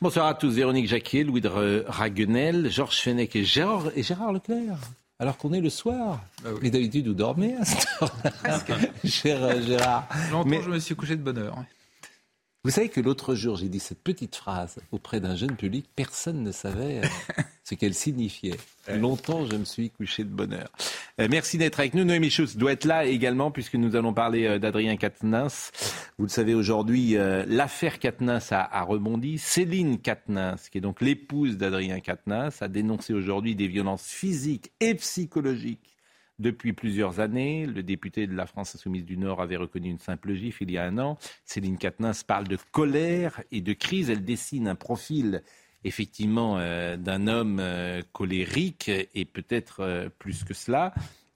Bonsoir à tous. Véronique Jacquier, Louis de Raguenel, Georges Fenech et Gérard, et Gérard Leclerc. Alors qu'on est le soir. Bah oui. Mais d'habitude, vous dormez à cette heure-là. Cher Gérard. Longtemps, Mais- je me suis couché de bonne heure. Vous savez que l'autre jour, j'ai dit cette petite phrase auprès d'un jeune public, personne ne savait euh, ce qu'elle signifiait. Longtemps, je me suis couché de bonne heure. Euh, merci d'être avec nous. Noémie Schultz doit être là également, puisque nous allons parler euh, d'Adrien Quatennens. Vous le savez, aujourd'hui, euh, l'affaire Quatennens a, a rebondi. Céline Quatennens, qui est donc l'épouse d'Adrien Quatennens, a dénoncé aujourd'hui des violences physiques et psychologiques depuis plusieurs années. Le député de la France Insoumise du Nord avait reconnu une simple gifle il y a un an. Céline Quatennens parle de colère et de crise. Elle dessine un profil effectivement euh, d'un homme euh, colérique et peut-être euh, plus que cela.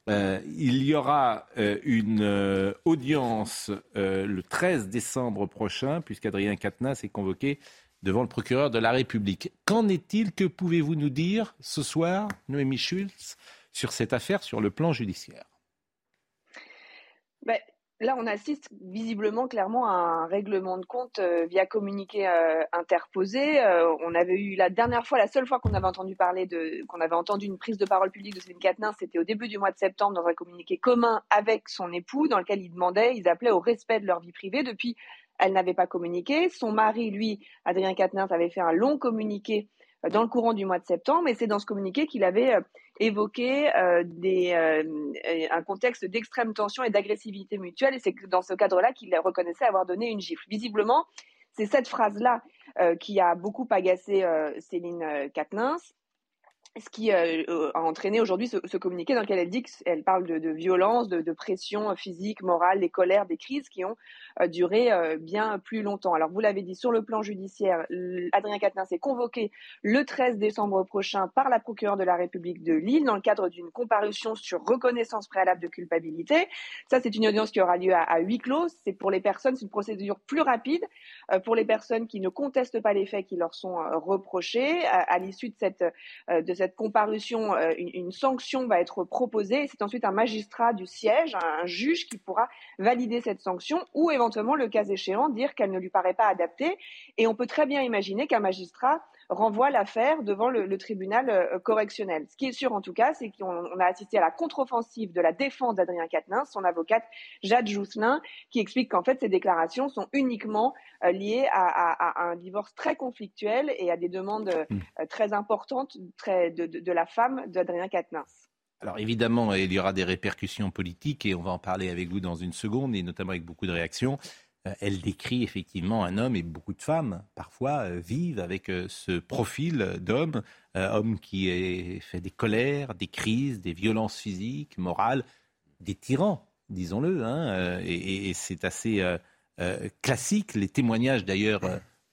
Il y aura une audience le 13 décembre prochain, puisqu'Adrien Quatennens est convoqué devant le procureur de la République. Qu'en est-il? Que pouvez-vous nous dire ce soir, Noémie Schultz, sur cette affaire sur le plan judiciaire Ben, là, on assiste visiblement clairement à un règlement de compte euh, via communiqué euh, interposé. Euh, on avait eu la dernière fois, la seule fois qu'on avait entendu parler de, qu'on avait entendu une prise de parole publique de Céline Quatennens, c'était au début du mois de septembre dans un communiqué commun avec son époux, dans lequel ils demandaient, ils appelaient au respect de leur vie privée. Depuis, elle n'avait pas communiqué. Son mari, lui, Adrien Quatennens, avait fait un long communiqué dans le courant du mois de septembre, et c'est dans ce communiqué qu'il avait euh, évoqué euh, euh, un contexte d'extrême tension et d'agressivité mutuelle, et c'est dans ce cadre-là qu'il reconnaissait avoir donné une gifle. Visiblement, c'est cette phrase-là qui a beaucoup agacé Céline Quatennens, ce qui euh, euh, a entraîné aujourd'hui ce, communiqué dans lequel elle dit qu'elle parle de, violence, de, pression physique, morale, des colères, des crises qui ont euh, duré euh, bien plus longtemps. Alors vous l'avez dit, sur le plan judiciaire, Adrien Quatennens est convoqué le 13 décembre prochain par la procureure de la République de Lille dans le cadre d'une comparution sur reconnaissance préalable de culpabilité. Ça, c'est une audience qui aura lieu à, huis clos. C'est pour les personnes, c'est une procédure plus rapide euh, pour les personnes qui ne contestent pas les faits qui leur sont euh, reprochés. À, l'issue euh, de cette comparution, euh, une, sanction va être proposée. C'est ensuite un magistrat du siège, un, un juge, qui pourra valider cette sanction ou éventuellement, le cas échéant, dire qu'elle ne lui paraît pas adaptée. Et on peut très bien imaginer qu'un magistrat renvoie l'affaire devant le, le tribunal euh, correctionnel. Ce qui est sûr en tout cas, c'est qu'on on a assisté à la contre-offensive de la défense d'Adrien Quatennens, son avocate Jade Jousselin, qui explique qu'en fait ces déclarations sont uniquement euh, liées à, à- à un divorce très conflictuel et à des demandes euh, très importantes très, de, de- de la femme d'Adrien Quatennens. Alors évidemment, il y aura des répercussions politiques et on va en parler avec vous dans une seconde et notamment avec beaucoup de réactions. Euh, Elle décrit effectivement un homme et beaucoup de femmes parfois euh, vivent avec euh, ce profil d'homme, homme qui fait des colères, des crises, des violences physiques, morales, des tyrans, disons-le. hein, et c'est assez classique. Les témoignages d'ailleurs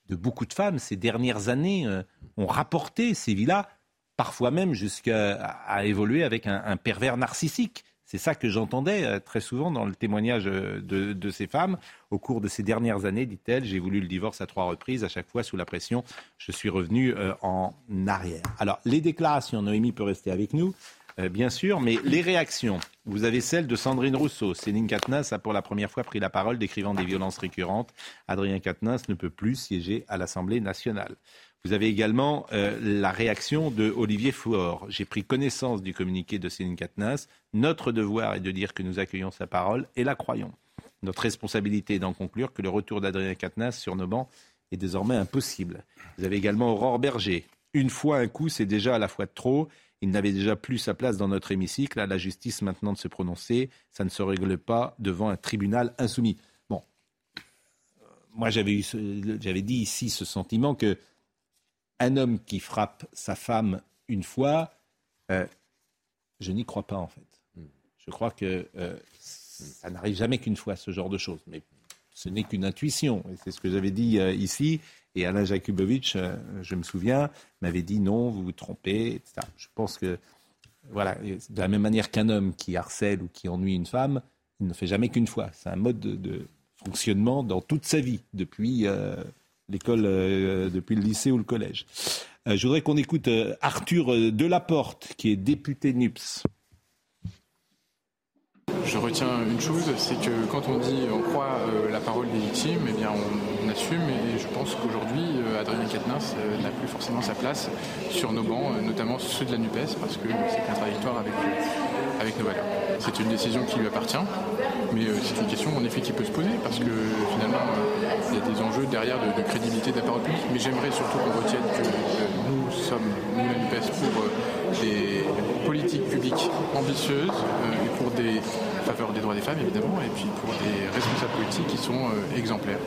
de beaucoup de femmes ces dernières années ont rapporté ces vies-là parfois même jusqu'à évoluer avec un pervers narcissique. C'est ça que j'entendais euh, très souvent dans le témoignage euh, de, ces femmes. Au cours de ces dernières années, dit-elle, j'ai voulu le divorce à trois reprises. À chaque fois, sous la pression, je suis revenu euh, en arrière. Alors, les déclarations, Noémie peut rester avec nous, bien sûr, mais les réactions. Vous avez celle de Sandrine Rousseau. Céline Quatennens a pour la première fois pris la parole décrivant des violences récurrentes. Adrien Quatennens ne peut plus siéger à l'Assemblée nationale. Vous avez également euh, la réaction de Olivier Faure. J'ai pris connaissance du communiqué de Céline Quatennens. Notre devoir est de dire que nous accueillons sa parole et la croyons. Notre responsabilité est d'en conclure que le retour d'Adrien Quatennens sur nos bancs est désormais impossible. Vous avez également Aurore Berger. Une fois un coup, c'est déjà à la fois trop. Il n'avait déjà plus sa place dans notre hémicycle. À la justice maintenant de se prononcer. Ça ne se règle pas devant un tribunal insoumis. Bon, Euh, moi j'avais dit ici ce sentiment que un homme qui frappe sa femme une fois, euh, je n'y crois pas en fait. Je crois que euh, ça n'arrive jamais qu'une fois ce genre de choses. Mais ce n'est qu'une intuition. C'est ce que j'avais dit euh, ici. Et Alain Jakubowicz, je me souviens, m'avait dit non, vous vous trompez, etc. Je pense que, voilà, de la même manière qu'un homme qui harcèle ou qui ennuie une femme, il ne fait jamais qu'une fois. C'est un mode de, fonctionnement dans toute sa vie, depuis euh, l'école, depuis le lycée ou le collège. je voudrais qu'on écoute Arthur Delaporte, qui est député NUPS. Je retiens une chose, c'est que quand on dit on croit euh, la parole des victimes, eh bien on, assume et je pense qu'aujourd'hui euh, Adrien Quatennens euh, n'a plus forcément sa place sur nos bancs, notamment ceux de la NUPES, parce que c'est contradictoire avec, avec nos valeurs. C'est une décision qui lui appartient, mais c'est une question en effet qui peut se poser parce que finalement il y a des enjeux derrière de, crédibilité de la parole publique, mais j'aimerais surtout qu'on retienne que nous sommes, nous la pour des politiques publiques ambitieuses pour des faveur des droits des femmes, évidemment, et puis pour des responsables politiques qui sont euh, exemplaires.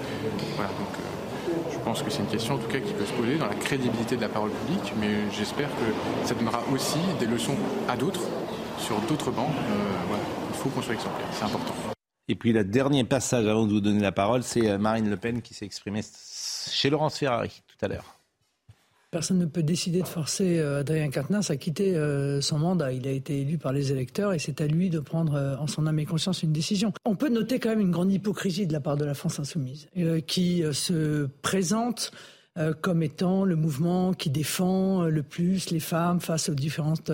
Voilà, donc euh, je pense que c'est une question, en tout cas, qui peut se poser dans la crédibilité de la parole publique, mais j'espère que ça donnera aussi des leçons à d'autres, sur d'autres bancs. Euh, voilà, il faut qu'on soit exemplaire, c'est important. Et puis le dernier passage avant de vous donner la parole, c'est Marine Le Pen qui s'est exprimée chez Laurence Ferrari tout à l'heure. Personne ne peut décider de forcer euh, Adrien Quatennens à quitter euh, son mandat. Il a été élu par les électeurs et c'est à lui de prendre euh, en son âme et conscience une décision. On peut noter quand même une grande hypocrisie de la part de la France insoumise, qui se présente comme étant le mouvement qui défend le plus les femmes face aux différentes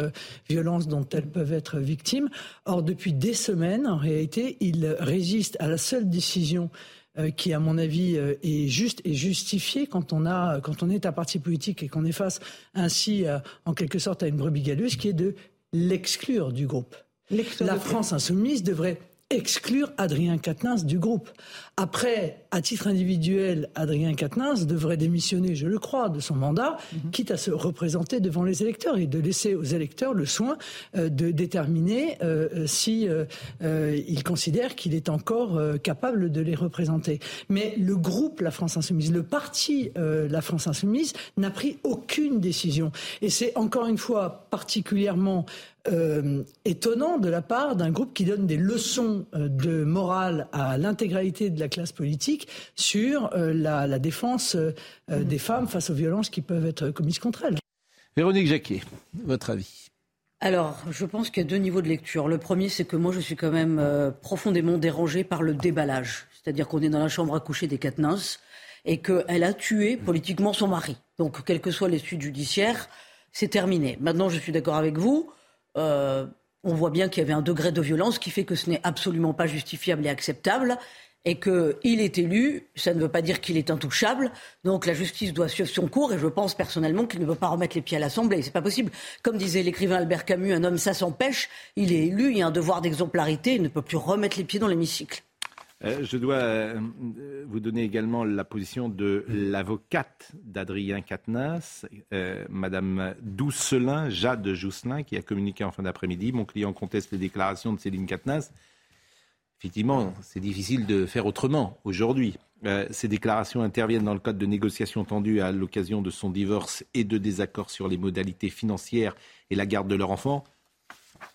violences dont elles peuvent être victimes. Or, depuis des semaines, en réalité, il résiste à la seule décision euh, qui, à mon avis, euh, est juste et justifié quand on, a, quand on est un parti politique et qu'on est face ainsi, en quelque sorte, à une brebis galeuse, qui est de l'exclure du groupe. La France insoumise devrait exclure Adrien Quatennens du groupe. Après, à titre individuel, Adrien Quatennens devrait démissionner, je le crois, de son mandat, mhm. quitte à se représenter devant les électeurs et de laisser aux électeurs le soin euh, de déterminer euh, euh, si il considère qu'il est encore capable de les représenter. Mais le groupe La France Insoumise, le parti La France Insoumise, n'a pris aucune décision. Et c'est encore une fois particulièrement euh, étonnant de la part d'un groupe qui donne des leçons euh, de morale à l'intégralité de la classe politique sur euh, la, défense des femmes face aux violences qui peuvent être commises contre elles. Véronique Jacquet, votre avis alors, je pense qu'il y a deux niveaux de lecture. Le premier, c'est que moi, je suis quand même profondément dérangée par le déballage. C'est-à-dire qu'on est dans la chambre à coucher des Katnins et qu'elle a tué politiquement son mari. Donc, quelles que soient les suites judiciaires, c'est terminé. Maintenant, je suis d'accord avec vous. Euh, on voit bien qu'il y avait un degré de violence qui fait que ce n'est absolument pas justifiable et acceptable et qu'il est élu, ça ne veut pas dire qu'il est intouchable. Donc la justice doit suivre son cours et je pense personnellement qu'il ne peut pas remettre les pieds à l'Assemblée. C'est pas possible. Comme disait l'écrivain Albert Camus, un homme ça s'empêche. Il est élu, il y a un devoir d'exemplarité, il ne peut plus remettre les pieds dans l'hémicycle. Euh, je dois euh, vous donner également la position de l'avocate d'Adrien Quatennens, euh, Madame Doucelin, Jade Jousselin, qui a communiqué en fin d'après-midi. Mon client conteste les déclarations de Céline Quatennens. Effectivement, c'est difficile de faire autrement aujourd'hui. ces déclarations interviennent dans le cadre de négociations tendues à l'occasion de son divorce et de désaccords sur les modalités financières et la garde de leur enfant.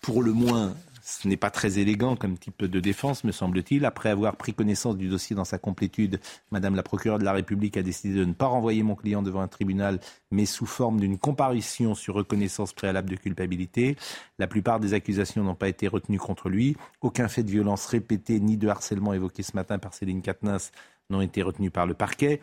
Pour le moins ce n'est pas très élégant comme type de défense, me semble-t-il. Après avoir pris connaissance du dossier dans sa complétude, Madame la procureure de la République a décidé de ne pas renvoyer mon client devant un tribunal, mais sous forme d'une comparution sur reconnaissance préalable de culpabilité. La plupart des accusations n'ont pas été retenues contre lui. Aucun fait de violence répété ni de harcèlement évoqué ce matin par Céline Katnas n'ont été retenus par le parquet.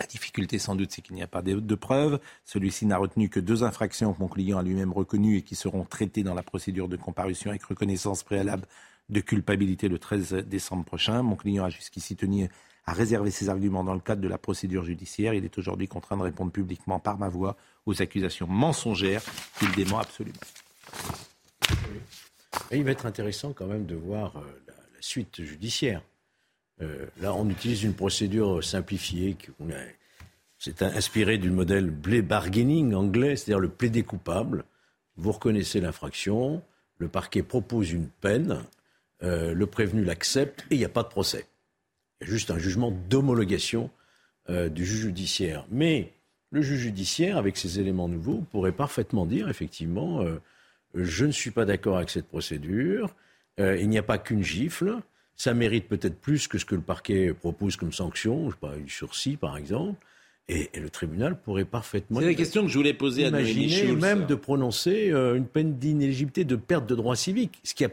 La difficulté, sans doute, c'est qu'il n'y a pas de, preuves. Celui-ci n'a retenu que deux infractions que mon client a lui-même reconnues et qui seront traitées dans la procédure de comparution avec reconnaissance préalable de culpabilité le 13 décembre prochain. Mon client a jusqu'ici tenu à réserver ses arguments dans le cadre de la procédure judiciaire. Il est aujourd'hui contraint de répondre publiquement par ma voix aux accusations mensongères qu'il dément absolument. il va être intéressant quand même de voir euh, la suite judiciaire. Euh, là, on utilise une procédure simplifiée. C'est inspiré du modèle blé bargaining anglais, c'est-à-dire le plaidé coupable. Vous reconnaissez l'infraction, le parquet propose une peine, euh, le prévenu l'accepte et il n'y a pas de procès. Il y a juste un jugement d'homologation euh, du juge judiciaire. Mais le juge judiciaire, avec ces éléments nouveaux, pourrait parfaitement dire effectivement je ne suis pas d'accord avec cette procédure, il n'y a pas qu'une gifle, ça mérite peut-être plus que ce que le parquet propose comme sanction, je sais pas, du sursis par exemple. Et, le tribunal pourrait parfaitement. C'est la question que je voulais poser à Noémie même de prononcer euh, une peine d'inéligibilité, de perte de droits civiques, ce qui,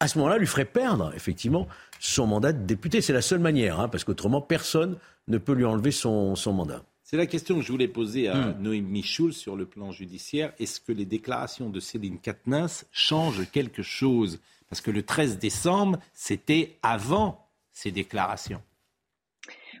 à ce moment-là, lui ferait perdre, effectivement, son mandat de député. C'est la seule manière, hein, parce qu'autrement, personne ne peut lui enlever son, son mandat. C'est la question que je voulais poser à hmm. Noémie Schulz sur le plan judiciaire. Est-ce que les déclarations de Céline Katnins changent quelque chose Parce que le 13 décembre, c'était avant ces déclarations.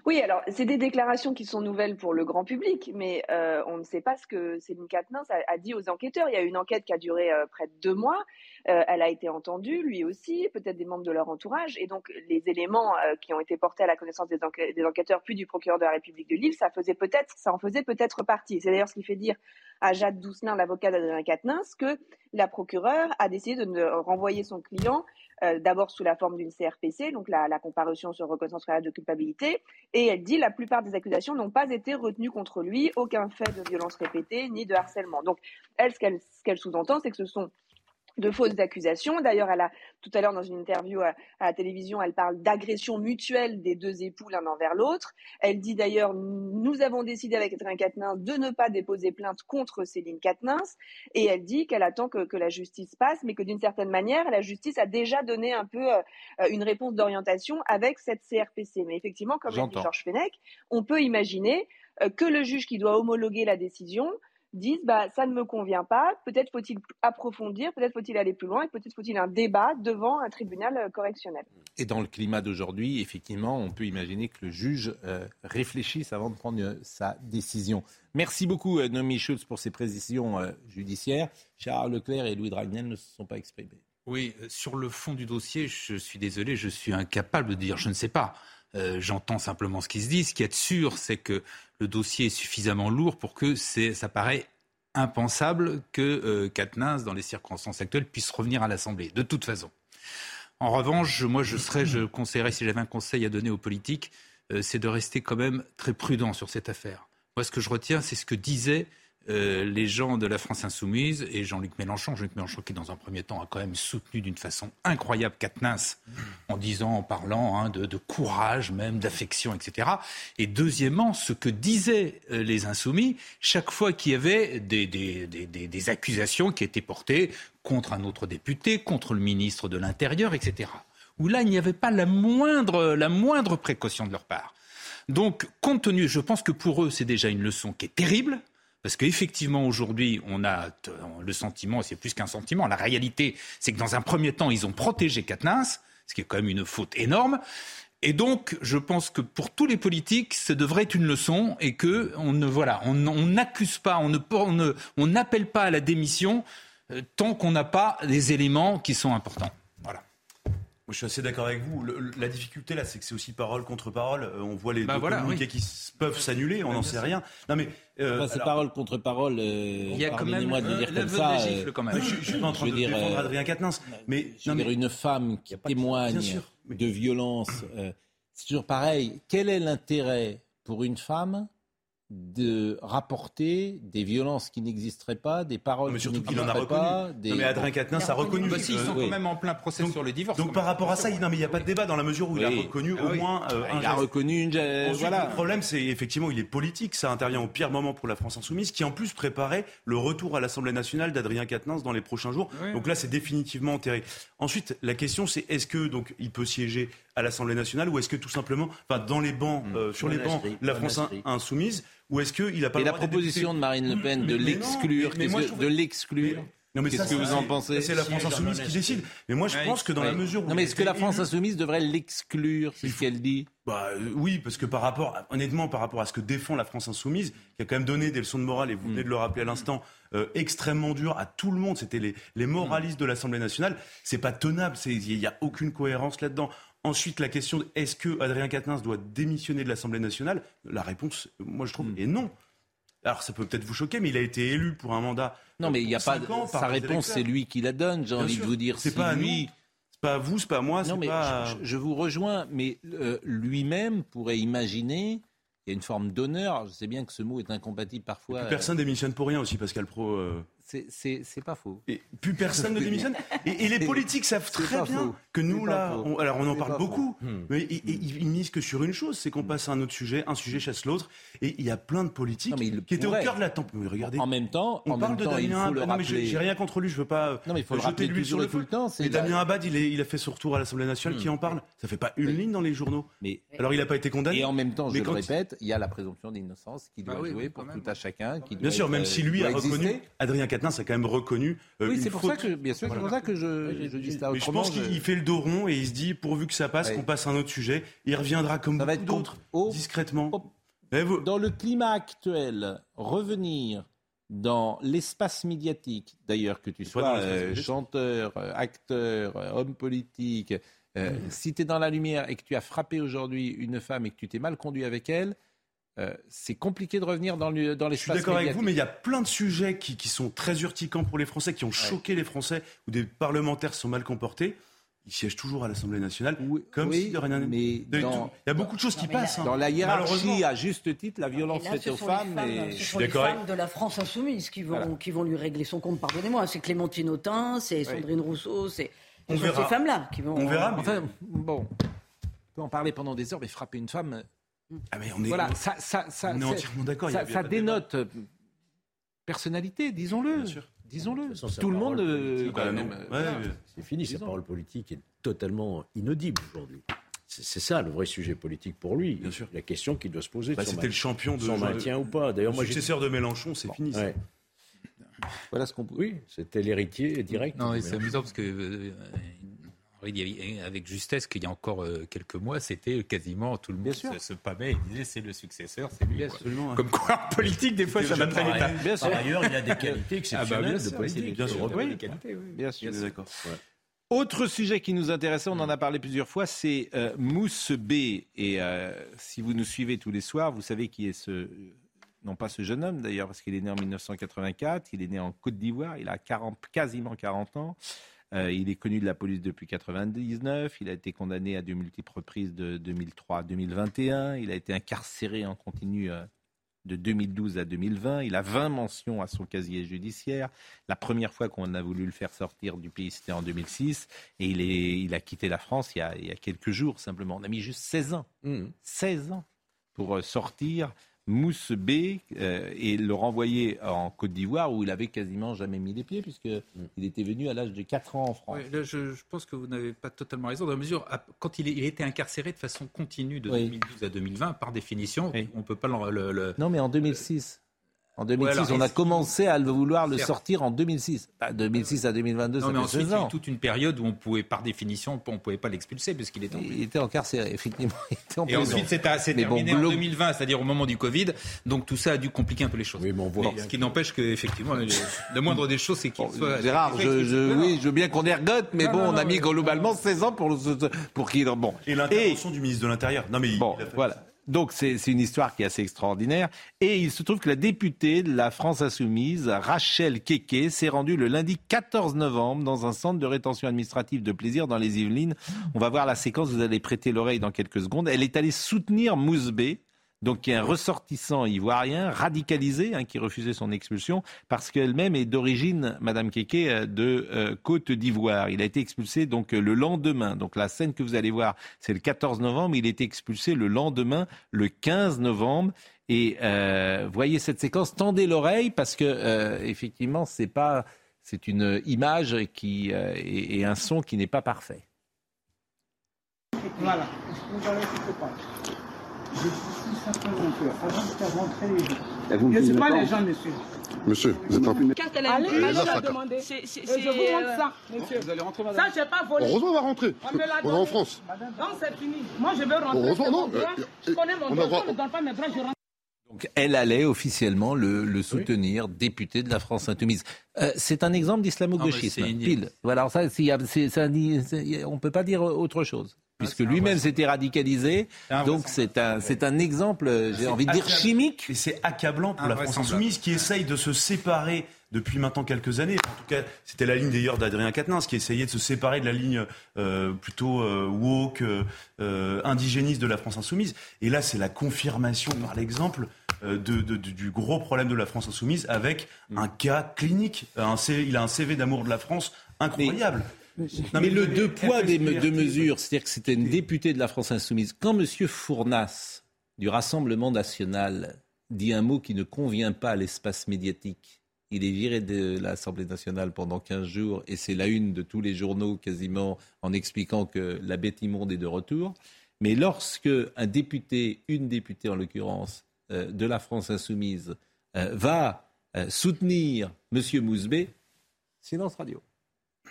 Oui, alors c'est des déclarations qui sont nouvelles pour le grand public, mais euh, on ne sait pas ce que Céline Katnins a, dit aux enquêteurs. Il y a une enquête qui a duré euh, près de deux mois. Euh, elle a été entendue, lui aussi, peut-être des membres de leur entourage, et donc les éléments qui ont été portés à la connaissance des, enquêteurs puis du procureur de la République de Lille, ça en faisait peut-être partie. C'est d'ailleurs ce qui fait dire à Jade Doucelin, l'avocat d'Adrien Quatennens, que la procureure a décidé de renvoyer son client euh, d'abord sous la forme d'une CRPC, donc la, la comparution sur reconnaissance de culpabilité, et elle dit la plupart des accusations n'ont pas été retenues contre lui, aucun fait de violence répétée ni de harcèlement. Donc elle, ce qu'elle sous-entend, c'est que ce sont de fausses accusations. D'ailleurs, elle a tout à l'heure dans une interview à, la télévision, elle parle d'agression mutuelle des deux époux l'un envers l'autre. Elle dit d'ailleurs nous avons décidé avec Adrien Quatennens de ne pas déposer plainte contre Céline Quatennens et elle dit qu'elle attend que, que, la justice passe, mais que d'une certaine manière, la justice a déjà donné un peu euh, une réponse d'orientation avec cette CRPC. Mais effectivement, comme l'a dit Georges Fenech, on peut imaginer euh, que le juge qui doit homologuer la décision disent bah, ça ne me convient pas, peut-être faut-il approfondir, peut-être faut-il aller plus loin, et peut-être faut-il un débat devant un tribunal euh, correctionnel. Et dans le climat d'aujourd'hui, effectivement, on peut imaginer que le juge euh, réfléchisse avant de prendre euh, sa décision. Merci beaucoup, Nomi Schultz, pour ces précisions judiciaires. Charles Leclerc et Louis Dragnel ne se sont pas exprimés. Oui, sur le fond du dossier, je suis désolé, je suis incapable de dire je ne sais pas. J'entends simplement ce qui se dit. Ce qui est sûr, c'est que le dossier est suffisamment lourd pour que ça paraît impensable que euh, dans les circonstances actuelles, puisse revenir à l'Assemblée, de toute façon. En revanche, moi, je serais, je conseillerais, si j'avais un conseil à donner aux politiques, euh, c'est de rester quand même très prudent sur cette affaire. Moi, ce que je retiens, c'est ce que disait euh, les gens de la France insoumise et Jean-Luc Mélenchon. Jean-Luc Mélenchon qui, dans un premier temps, a quand même soutenu d'une façon incroyable Katnins en disant, en parlant hein, de, courage, même d'affection, etc. Et deuxièmement, ce que disaient euh, les insoumis chaque fois qu'il y avait des, des, accusations qui étaient portées contre un autre député, contre le ministre de l'Intérieur, etc. Où là, il n'y avait pas la moindre, la moindre précaution de leur part. Donc, compte tenu, je pense que pour eux, c'est déjà une leçon qui est terrible. Parce qu'effectivement, aujourd'hui, on a le sentiment, c'est plus qu'un sentiment, la réalité, c'est que dans un premier temps, ils ont protégé Katnins, ce qui est quand même une faute énorme. Et donc, je pense que pour tous les politiques, ça devrait être une leçon et que on ne voilà, on n'accuse pas, on ne, on n'appelle pas à la démission euh, tant qu'on n'a pas des éléments qui sont importants. Moi, je suis assez d'accord avec vous. la difficulté là, c'est que c'est aussi parole contre parole. Euh, on voit les bah communiqués qui peuvent s'annuler, on n'en sait rien. Non mais euh, c'est parole contre parole. Euh, il y a quand même moi de dire comme ça. quand même. Je, je, suis pas en train de dire, défendre Adrien Quatennens, mais, je veux dire une femme qui témoigne de violence. c'est toujours pareil. Quel est l'intérêt pour une femme de rapporter des violences qui n'existeraient pas, des paroles mais surtout qui n'existeraient pas. Des... Non mais Adrien Quatennens a reconnu. Bah, si, ils sont quand même en plein procès sur le divorce. Donc par rapport à ça, il, non mais il n'y a pas de débat dans la mesure où il a reconnu ah au moins. Euh, il a reconnu une. voilà. Le problème, c'est effectivement, il est politique. Ça intervient au pire moment pour la France insoumise, qui en plus préparait le retour à l'Assemblée nationale d'Adrien Quatennens dans les prochains jours. Donc là, c'est définitivement enterré. Ensuite, la question, c'est est-ce que donc il peut siéger à l'Assemblée nationale ou est-ce que tout simplement, enfin dans les bancs, mmh. euh, sur les bancs, la France insoumise ou est-ce qu'il n'a pas la proposition de Marine Le Pen de l'exclure, de l'exclure. Qu'est-ce que vous en pensez C'est la France insoumise qui décide. Mais moi, je pense que dans la mesure où. Non, mais est-ce que la France insoumise devrait l'exclure C'est ce qu'elle dit bah, euh, Oui, parce que par rapport, honnêtement, par rapport à ce que défend la France insoumise, qui a quand même donné des leçons de morale, et vous venez de le rappeler à l'instant, euh, extrêmement dur à tout le monde, c'était les, les moralistes de l'Assemblée nationale, c'est pas tenable, il n'y a aucune cohérence là-dedans. Ensuite, la question est-ce que Adrien Quatennens doit démissionner de l'Assemblée nationale? La réponse, moi je trouve, hmm. est non. Alors ça peut peut-être vous choquer, mais il a été élu pour un mandat. Non, mais il n'y a pas. sa réponse, c'est lui qui la donne. J'ai envie de vous dire. C'est pas lui. C'est pas vous, c'est pas moi. Non, mais je, vous rejoins, mais euh, lui-même pourrait imaginer. Il y a une forme d'honneur. Je sais bien que ce mot est incompatible parfois. personne démissionne pour rien aussi, Pascal Pro. Euh. C'est pas faux. Et plus personne ne démissionne. Et, les politiques savent très bien que nous, là, on, alors on en parle beaucoup, hmm. mais ils, ils, misent que sur une chose, c'est qu'on passe à un autre sujet, un sujet chasse l'autre. Et il y a plein de politiques qui étaient au cœur de la tempête. Regardez. En même temps, on parle de Damien Abad. Non, mais j'ai rien contre lui, je veux pas non, mais il faut jeter l'huile sur le temps. Et Damien Abad, il, il, a fait son retour à l'Assemblée nationale. Qui hmm. en parle Ça fait pas une ligne dans les journaux. Mais alors il n'a pas été condamné. Et en même temps, je le répète, il y a la présomption d'innocence qui doit bah jouer pour tout à chacun. Bien sûr, même si lui a reconnu, Adrien Quatennens a quand même reconnu. Euh, oui, c'est pour ça que bien sûr, c'est pour ça que je dis ça. Je pense qu'il fait le dos rond et il se dit pourvu que ça passe, qu'on passe à un autre sujet, il reviendra comme beaucoup d'autres, discrètement. Dans le climat actuel, revenir dans l'espace médiatique, d'ailleurs que tu sois euh, chanteur, euh, acteur, homme politique, si tu es dans la lumière et que tu as frappé aujourd'hui une femme et que tu t'es mal conduit avec elle, euh, c'est compliqué de revenir dans, le, dans l'espace. Je suis d'accord avec vous, mais il y a plein de sujets qui, qui, sont très urticants pour les Français, qui ont choqué les Français, où des parlementaires sont mal comportés. Ils siègent toujours à l'Assemblée nationale, comme si de rien mais Il y a beaucoup de choses qui passent. Hein. Dans la hiérarchie, à juste titre, la violence faite aux femmes. et... Ce sont les femmes de la France insoumise qui vont, qui vont lui régler son compte, pardonnez-moi. C'est Clémentine Autain, c'est Sandrine Rousseau, c'est ces femmes-là qui vont. On verra. Enfin, bon, on peut en parler pendant des heures, mais frapper une femme, ah mais on est, voilà, ça, ça, ça, on est entièrement d'accord. Ça, ça dénote euh, personnalité, disons-le. Disons-le. Tout le monde. Euh, euh, c'est fini, sa parole politique est totalement inaudible aujourd'hui. C'est ça le vrai sujet politique pour lui. Bien sûr. La question qu'il doit se poser. Bah, C'était le champion de son maintien ou pas. D'ailleurs, moi, successeur de Mélenchon, c'est fini. Voilà ce qu'on. Oui, c'était l'héritier direct. Non, c'est amusant parce que avec justesse qu'il y a encore euh, quelques mois, c'était quasiment tout le monde se, se pâmait et disait c'est le successeur, c'est lui. Absolument. Comme quoi, en politique, des fois, ça va très vite. Par ailleurs, il y a des qualités exceptionnelles ah bah, de politique. Bien sûr, oui. des qualités, oui. Bien sûr. D'accord. Autre sujet qui nous intéressait, on en a parlé plusieurs fois, c'est euh, Mousse B. Et euh, si vous nous suivez tous les soirs, vous savez qui est ce non pas ce jeune homme d'ailleurs, parce qu'il est né en 1984, il est né en Côte d'Ivoire, il a 40, quasiment 40 ans. Euh, il est connu de la police depuis 1999. Il a été condamné à de multiples reprises de 2003 à 2021. Il a été incarcéré en continu euh, de 2012 à 2020. Il a 20 mentions à son casier judiciaire. La première fois qu'on a voulu le faire sortir du pays, c'était en 2006. Et il, est, il a quitté la France il y, a, il y a quelques jours, simplement. On a mis juste 16 ans. 16 mmh. ans pour euh, sortir Mousse B euh, et le renvoyer en Côte d'Ivoire où il avait quasiment jamais mis les pieds puisqu'il mm. était venu à l'âge de 4 ans en France. je, pense que vous n'avez pas totalement raison. Dans la mesure, quand il, était incarcéré de façon continue de 2012 à on par définition, on ne peut pas le, le, Non, mais en 2006. En 2006, on a commencé à le vouloir le sortir en 2006. 2006 à 2022, non, ça mais ensuite, il y a eu toute une période où on pouvait, par définition, on ne pouvait pas l'expulser puisqu'il était en Il était incarcéré, effectivement. Il était en et ensuite, c'est terminé en 2020, c'est-à-dire au moment du Covid. Donc tout ça a dû compliquer un peu les choses. Oui, bon, voilà. ce qui n'empêche qu'effectivement, le moindre des choses, c'est qu'il soit... Gérard, je, je, oui, je veux bien qu'on ergote, mais bon, on a mis globalement 16 ans pour, pour qu'il... Bon. Et l'intervention du ministre de l'Intérieur. Non, mais bon, voilà. Donc c'est une histoire qui est assez extraordinaire. Et il se trouve que la députée de la France insoumise, Rachel Keke, s'est rendue le lundi 14 novembre dans un centre de rétention administrative de plaisir dans les Yvelines. On va voir la séquence, vous allez prêter l'oreille dans quelques secondes. Elle est allée soutenir Mousbé, donc qui est un ressortissant ivoirien radicalisé hein, qui refusait son expulsion parce qu'elle-même est d'origine, Madame Keke, euh, de euh, Côte d'Ivoire. Il a été expulsé donc le lendemain. Donc la scène que vous allez voir, c'est le 14 novembre. Il a été expulsé le lendemain, le 15 novembre. Et euh, voyez cette séquence, tendez l'oreille parce que euh, effectivement, c'est pas, c'est une image qui et, un son qui n'est pas parfait. Voilà. Je suis simplement que avant de faire rentrer les gens. Je ne suis pas les gens, monsieur. Monsieur, vous êtes en Quand elle a Allez, ça demandé. Je vous montre ça, monsieur. Vous allez rentrer, madame. Ça, je n'ai pas volé. Heureusement, on va rentrer. On, on est en France. Non, c'est fini. Moi, je veux rentrer. Heureusement, non. Je connais mon droit. Je ne donne pas mes droits, je rentre. Donc, elle allait officiellement le, le soutenir, oui. député de la France insoumise. Euh, c'est un exemple d'islamo-gauchisme, ah, pile. Voilà, ça, a, ça, on ne peut pas dire autre chose puisque lui-même s'était radicalisé. Donc c'est un, c'est un exemple, j'ai envie de dire, chimique. Et c'est accablant pour la France insoumise qui essaye de se séparer depuis maintenant quelques années. En tout cas, c'était la ligne d'ailleurs d'Adrien Quatennens qui essayait de se séparer de la ligne euh, plutôt euh, woke, euh, indigéniste de la France insoumise. Et là, c'est la confirmation par l'exemple euh, de, de, du gros problème de la France insoumise avec un cas clinique. Un, il a un CV d'amour de la France incroyable. Mais, mais, le deux poids, des, deux mesures, c'est-à-dire que c'était une députée de la France insoumise. Quand M. Fournas, du Rassemblement national, dit un mot qui ne convient pas à l'espace médiatique, il est viré de l'Assemblée nationale pendant 15 jours et c'est la une de tous les journaux quasiment en expliquant que la bête immonde est de retour. Mais lorsque un député, une députée en l'occurrence, euh, de la France insoumise euh, va euh, soutenir M. Mouzbé, silence radio.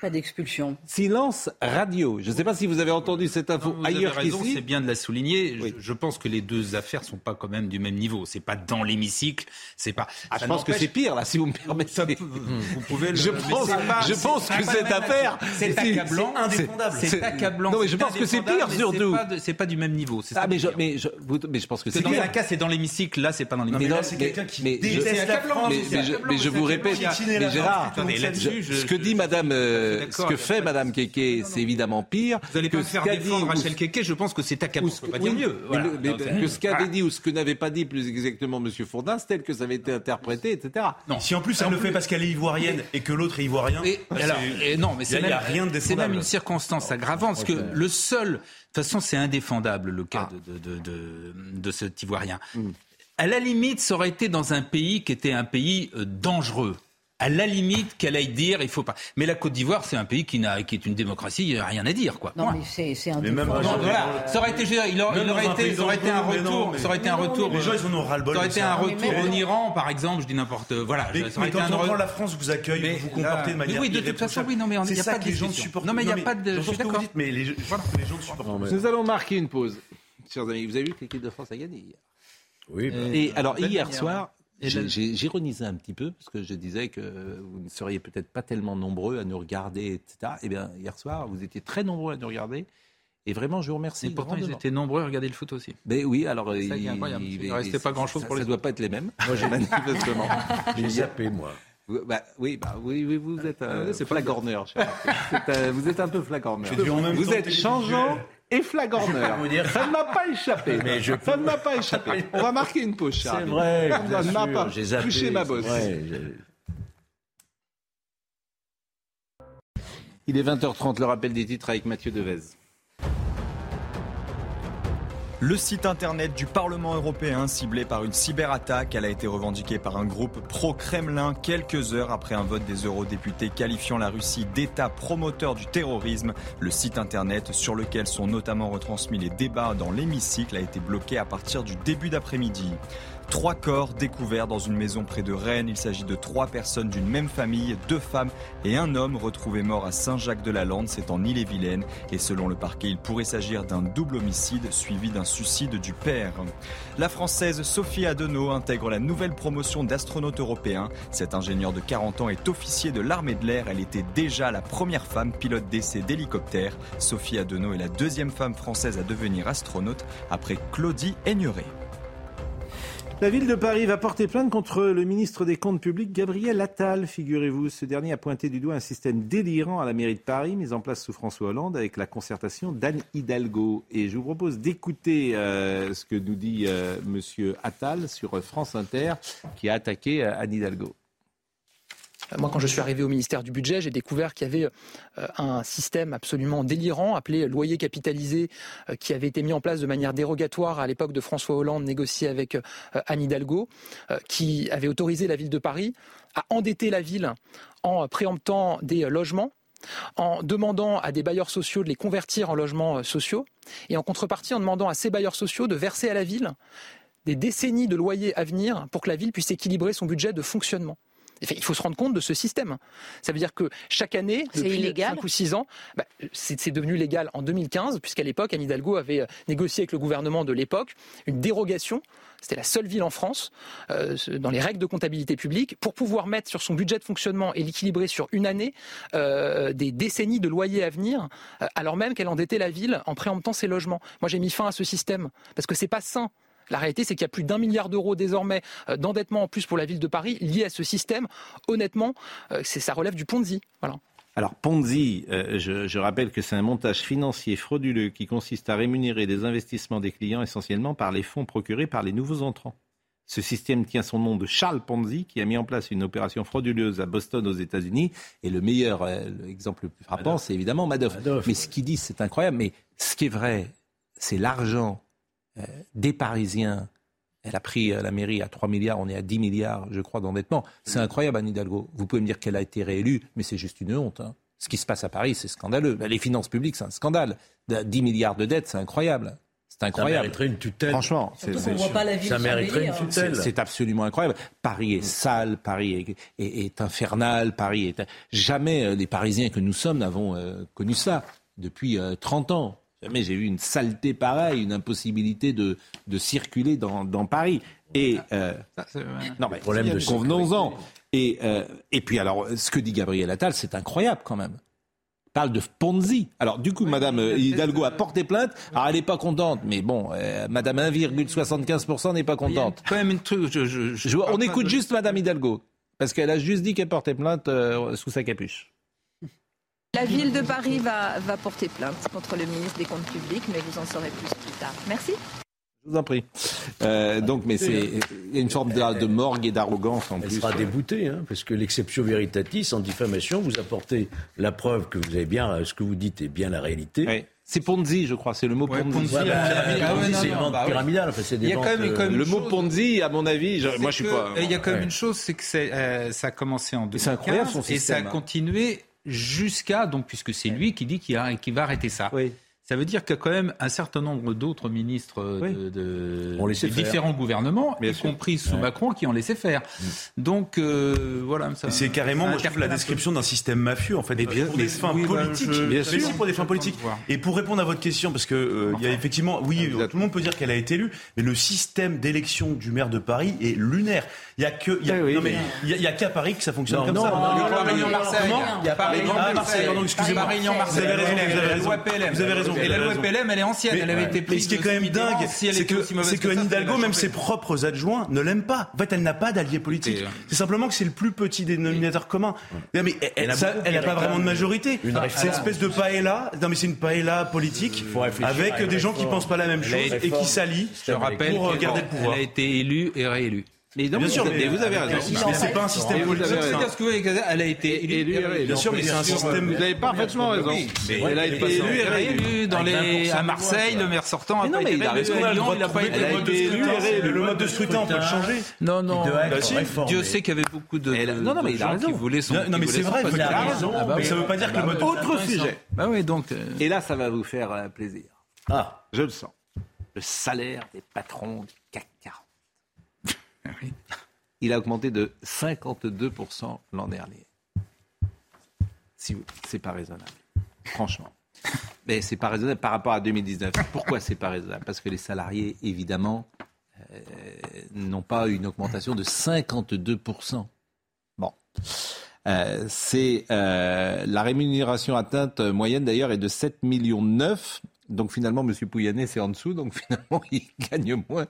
Pas d'expulsion. Silence radio. Je ne sais pas si vous avez entendu cette info vous ailleurs avez raison, C'est bien de la souligner. Je, je, pense que les deux affaires sont pas quand même du même niveau. C'est pas dans l'hémicycle. C'est pas. Ah, je pense que c'est pire là, si vous me permettez. vous pouvez le. Je pense, pas, je pense que cette affaire, c'est accablant, indéfendable. C'est accablant. Non mais je pense que c'est pire surtout. C'est pas du même niveau. Ah mais je, mais je, mais je pense que c'est dans un cas c'est dans l'hémicycle, là c'est pas dans l'hémicycle. C'est quelqu'un qui déteste la France. Mais je vous répète, mais Gérard, ce que dit Madame, ce que fait Madame Keke, c'est évidemment pire. Vous allez que pas faire défendre Rachel Keke, je pense que c'est accablant. On peut pas dire mieux. Que ce qu'avait dit ou ce que n'avait pas dit plus exactement M. Fourdin, tel que ça avait été interprété, etc. Non. Si en plus elle le fait parce qu'elle est ivoirienne et que l'autre est ivoirien, non, mais c'est même, rien de c'est même une circonstance aggravante, parce que le seul, de toute façon, c'est indéfendable le cas ah. de, de, de, de, cet ivoirien. Mm. À la limite, ça aurait été dans un pays qui était un pays dangereux à la limite qu'elle aille dire, il faut pas. Mais la Côte d'Ivoire, c'est un pays qui, n'a, qui est une démocratie, il n'y a rien à dire, quoi. Non, mais c'est, c'est un. Mais même non, voilà. Ça aurait été, il, aurait, il aurait été, ça aurait été un retour, ça aurait été un retour. Les gens, ils en ont ras le bol. Ça aurait été un retour en Iran, par exemple, je dis n'importe, voilà. Mais, ça mais quand on prend la France vous accueille, vous vous comportez de manière. Oui, de toute façon, oui, non, mais il n'y a pas de gens supportent. Non, mais il n'y a pas de. Je suis d'accord. Mais les gens supportent. Nous allons marquer une pause, chers amis. Vous avez vu que l'équipe de France a gagné hier. Oui. Et alors hier soir. J'ironisais un petit peu parce que je disais que vous ne seriez peut-être pas tellement nombreux à nous regarder, etc. Eh bien, hier soir, vous étiez très nombreux à nous regarder. Et vraiment, je vous remercie. Et pourtant, ils étaient nombreux à regarder le foot aussi. Ben oui, alors il, il, restait pas grand-chose pour les. Ça ne doit pas être les mêmes. Moi, j'ai manifestement. j'ai zappé moi. Bah, oui, bah, oui, oui, vous êtes euh, c'est flagorneur. vous êtes un peu flagorneur. Vous êtes changeant et flagorneur. Ça ne m'a pas échappé. Mais je Ça ne m'a pas échappé. On va marquer une pause, Charles. C'est vrai. Ça ne m'a pas touché ma bosse. Il est 20h30, le rappel des titres avec Mathieu Devez. Le site internet du Parlement européen ciblé par une cyberattaque, a été revendiquée par un groupe pro-Kremlin quelques heures après un vote des eurodéputés qualifiant la Russie d'État promoteur du terrorisme. Le site internet sur lequel sont notamment retransmis les débats dans l'hémicycle a été bloqué à partir du début d'après-midi. Trois corps découverts dans une maison près de Rennes. Il s'agit de trois personnes d'une même famille, deux femmes et un homme retrouvés morts à Saint-Jacques-de-la-Lande, c'est en Ille-et-Vilaine. Et selon le parquet, il pourrait s'agir d'un double homicide suivi d'un suicide du père. La française Sophie Adenau intègre la nouvelle promotion d'astronaute européen. Cette ingénieure de 40 ans est officier de l'armée de l'air. Elle était déjà la première femme pilote d'essai d'hélicoptère. Sophie Adenau est la deuxième femme française à devenir astronaute après Claudie Aigneret. La ville de Paris va porter plainte contre le ministre des Comptes publics, Gabriel Attal. Figurez-vous, ce dernier a pointé du doigt un système délirant à la mairie de Paris, mis en place sous François Hollande avec la concertation d'Anne Hidalgo. Et je vous propose d'écouter euh, ce que nous dit euh, Monsieur Attal sur France Inter, qui a attaqué euh, Anne Hidalgo. Moi, quand je suis arrivé au ministère du Budget, j'ai découvert qu'il y avait euh, un système absolument délirant appelé loyer capitalisé euh, qui avait été mis en place de manière dérogatoire à l'époque de François Hollande, négocié avec euh, Anne Hidalgo, qui avait autorisé la ville de Paris à endetter la ville en préemptant des logements en demandant à des bailleurs sociaux de les convertir en logements sociaux et en contrepartie en demandant à ces bailleurs sociaux de verser à la ville des décennies de loyers à venir pour que la ville puisse équilibrer son budget de fonctionnement il faut se rendre compte de ce système. Ça veut dire que chaque année, depuis 5 ou 6 ans, bah, c'est devenu légal en 2015, puisqu'à l'époque, Anne Hidalgo avait euh, négocié avec le gouvernement de l'époque une dérogation. C'était la seule ville en France, euh, dans les règles de comptabilité publique, pour pouvoir mettre sur son budget de fonctionnement et l'équilibrer sur une année euh, des décennies de loyers à venir, alors même qu'elle endettait la ville en préemptant ses logements. Moi, j'ai mis fin à ce système, parce que c'est pas sain. La réalité, c'est qu'il y a plus d'un milliard d'euros désormais euh, d'endettement en plus pour la ville de Paris lié à ce système. Honnêtement, euh, ça relève du Ponzi. Voilà. Alors Ponzi, euh, je, rappelle que c'est un montage financier frauduleux qui consiste à rémunérer des investissements des clients essentiellement par les fonds procurés par les nouveaux entrants. Ce système tient son nom de Charles Ponzi, qui a mis en place une opération frauduleuse à Boston aux États-Unis. Et le meilleur euh, exemple le plus frappant, c'est évidemment Madoff. Madoff. Mais ce qu'il dit, c'est incroyable. Mais ce qui est vrai, c'est l'argent des Parisiens. Elle a pris euh, la mairie à 3 milliards, on est à 10 milliards, je crois, d'endettement. C'est incroyable, Anne Hidalgo. Vous pouvez me dire qu'elle a été réélue, mais c'est juste une honte. hein. Ce qui se passe à Paris, c'est scandaleux. Les finances publiques, c'est un scandale. 10 milliards de dettes, c'est incroyable. C'est Ça incroyable. mériterait une tutelle. Franchement, Ça mériterait une s'embellir. tutelle. c'est c'est absolument incroyable. Paris est sale, Paris est, est- est infernal, Paris est... Jamais euh, les Parisiens que nous sommes n'avons euh, connu ça depuis euh, 30 ans. Jamais j'ai eu une saleté pareille, une impossibilité de, de circuler dans, dans Paris. Et euh, non, mais Problème de convenons-en. Et, euh, et puis alors, ce que dit Gabriel Attal, c'est incroyable quand même. Il parle de Ponzi. Alors du coup, Madame euh, Hidalgo a porté plainte. Alors elle n'est pas contente, mais bon, euh, Madame 1,75% n'est pas contente. Quand même une truc. Je, je- je Je- parle on écoute de- juste Madame Hidalgo, parce qu'elle a juste dit qu'elle portait plainte euh, sous sa capuche. La ville de Paris va, va porter plainte contre le ministre des Comptes publics, mais vous en saurez plus plus tard. Merci. Je vous en prie. Euh, donc, mais c'est il y a une forme de, de morgue et d'arrogance en Elle plus. sera déboutée, hein, parce que l'exception veritatis en diffamation, vous apportez la preuve que vous avez bien, ce que vous dites est bien la réalité. Ouais. C'est Ponzi, je crois. C'est le mot Ouais, Ponzi. Ponzi, Ouais, bah, ah c'est une vente bah oui. pyramidale. Enfin, c'est des Il y a quand même- euh, quand même Le mot chose- Ponzi, à mon avis, je- moi je suis que, pas. euh, Il y a quand même Ouais. une chose, c'est que euh, ça a commencé en 2015 c'est incroyable, son et ça a hein. continué jusqu'à donc puisque c'est lui qui dit qu'il va arrêter ça. Oui. Ça veut dire qu'il y a quand même un certain nombre d'autres ministres euh, Oui. de, de- On laissait de faire. différents gouvernements, Bien y sûr. compris sous Ouais. Macron, qui ont laissé faire. Donc euh, voilà. C'est carrément, ça moi, je trouve la description d'un système mafieux, en fait, Mais bien- pour des fins oui, bah, politiques. je- bien sûr. aussi pour des fins politiques. Et pour répondre à votre question, parce que euh, il y a effectivement, oui, tout le monde peut dire qu'elle a été élue, mais le système d'élection du maire de Paris est lunaire. Il y a que, il y a, Ah oui, non, mais il y a, il y a qu'à Paris que ça fonctionne Non, comme non, ça. non, Le non, Paris- non, non, Marseille. Il y a Paris, Ah, Marseille. Marseille, pardon, excusez-moi. Vous Marseille. avez raison, vous avez Et la raison. Vous avez raison, Et la loi. PLM, elle est ancienne. Mais, elle avait été mais prise ce qui est quand même dingue, c'est que, c'est que Anne c'est Hidalgo, même ses propres adjoints, ne l'aiment pas. En fait, elle n'a pas d'allié politique. Et, euh, C'est simplement que c'est le plus petit dénominateur commun. Non, mais elle- n'a pas vraiment de majorité. une Cette réforme. espèce de paella, non mais c'est une paella politique faut réfléchir à avec une des gens qui pensent pas la même chose et qui s'allient pour euh, garder le pouvoir. elle a été élue et réélue. Mais non, Bien vous sûr, avez- mais vous avez raison. Mais c'est pas un système politique. ce que vous voulez elle a été élue. Bien sûr, mais c'est un système. Vous avez parfaitement raison. Mais elle a été est élue et réélue réélue. dans les 20% à Marseille, le maire sortant Mais a non, pas mais été a le mode de scrutin, élue, le le mode mode de de scrutin, on peut le changer. Non, non. Bah. Dieu sait qu'il y avait beaucoup de, non, non, mais il a gens raison. qui voulaient son. Non, non, mais c'est vrai, il a raison. Ah bah ça veut pas dire que le mode de Autre sujet. Bah oui, donc. euh, Et là, ça va vous faire euh, plaisir. Ah, Je le sens. Le salaire des patrons du CAC 40. oui. Il a augmenté de 52% l'an dernier. Si c'est pas raisonnable. Franchement. Mais c'est pas raisonnable par rapport à 2019. Pourquoi c'est pas raisonnable? Parce que les salariés, évidemment, euh, n'ont pas une augmentation de 52%. Bon. Euh, c'est euh, la rémunération atteinte moyenne d'ailleurs est de 7 millions 9. Donc finalement, M. Pouyanné, c'est en dessous. Donc finalement, il gagne moins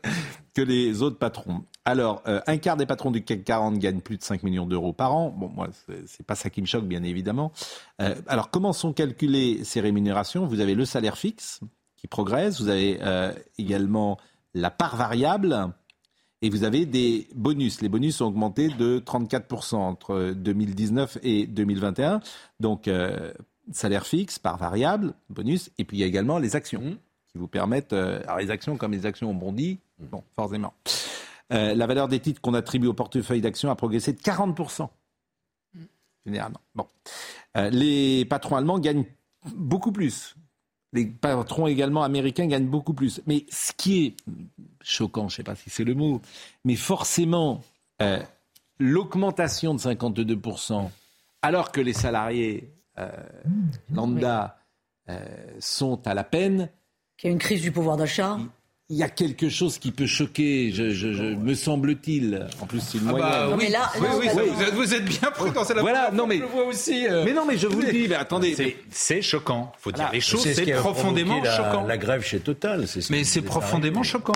que les autres patrons. Alors, euh, un quart des patrons du CAC 40 gagnent plus de 5 millions d'euros par an. Bon, moi, c'est- pas ça qui me choque, bien évidemment. Euh, alors, comment sont calculées ces rémunérations? Vous avez le salaire fixe qui progresse. Vous avez euh, également la part variable. Et vous avez des bonus. Les bonus ont augmenté de 34% entre 2019 et 2021. Donc, salaire fixe, part variable, bonus. Et puis, il y a également les actions qui vous permettent. euh, alors, les actions, comme les actions ont bondi, bon, forcément. Euh, la valeur des titres qu'on attribue au portefeuille d'actions a progressé de 40%. Généralement. Bon. Euh, les patrons allemands gagnent beaucoup plus. Les patrons également américains gagnent beaucoup plus. Mais ce qui est choquant, je ne sais pas si c'est le mot, mais forcément, l'augmentation de 52%, alors que les salariés euh, lambda euh, sont à la peine, Qu'il y a une crise du pouvoir d'achat. il y a quelque chose qui peut choquer, je, je- je- me semble-t-il. En plus, c'est une Ah bah oui, mais là- oui, vous, êtes, vous êtes bien pris dans cette Voilà, non, mais- Je le vois aussi. euh, Mais non, mais je vous le dis, mais attendez. c'est- C'est choquant. Faut dire Voilà. les choses, ce c'est a profondément la, choquant. La grève chez Total, c'est ce Mais c'est profondément arrivé. choquant.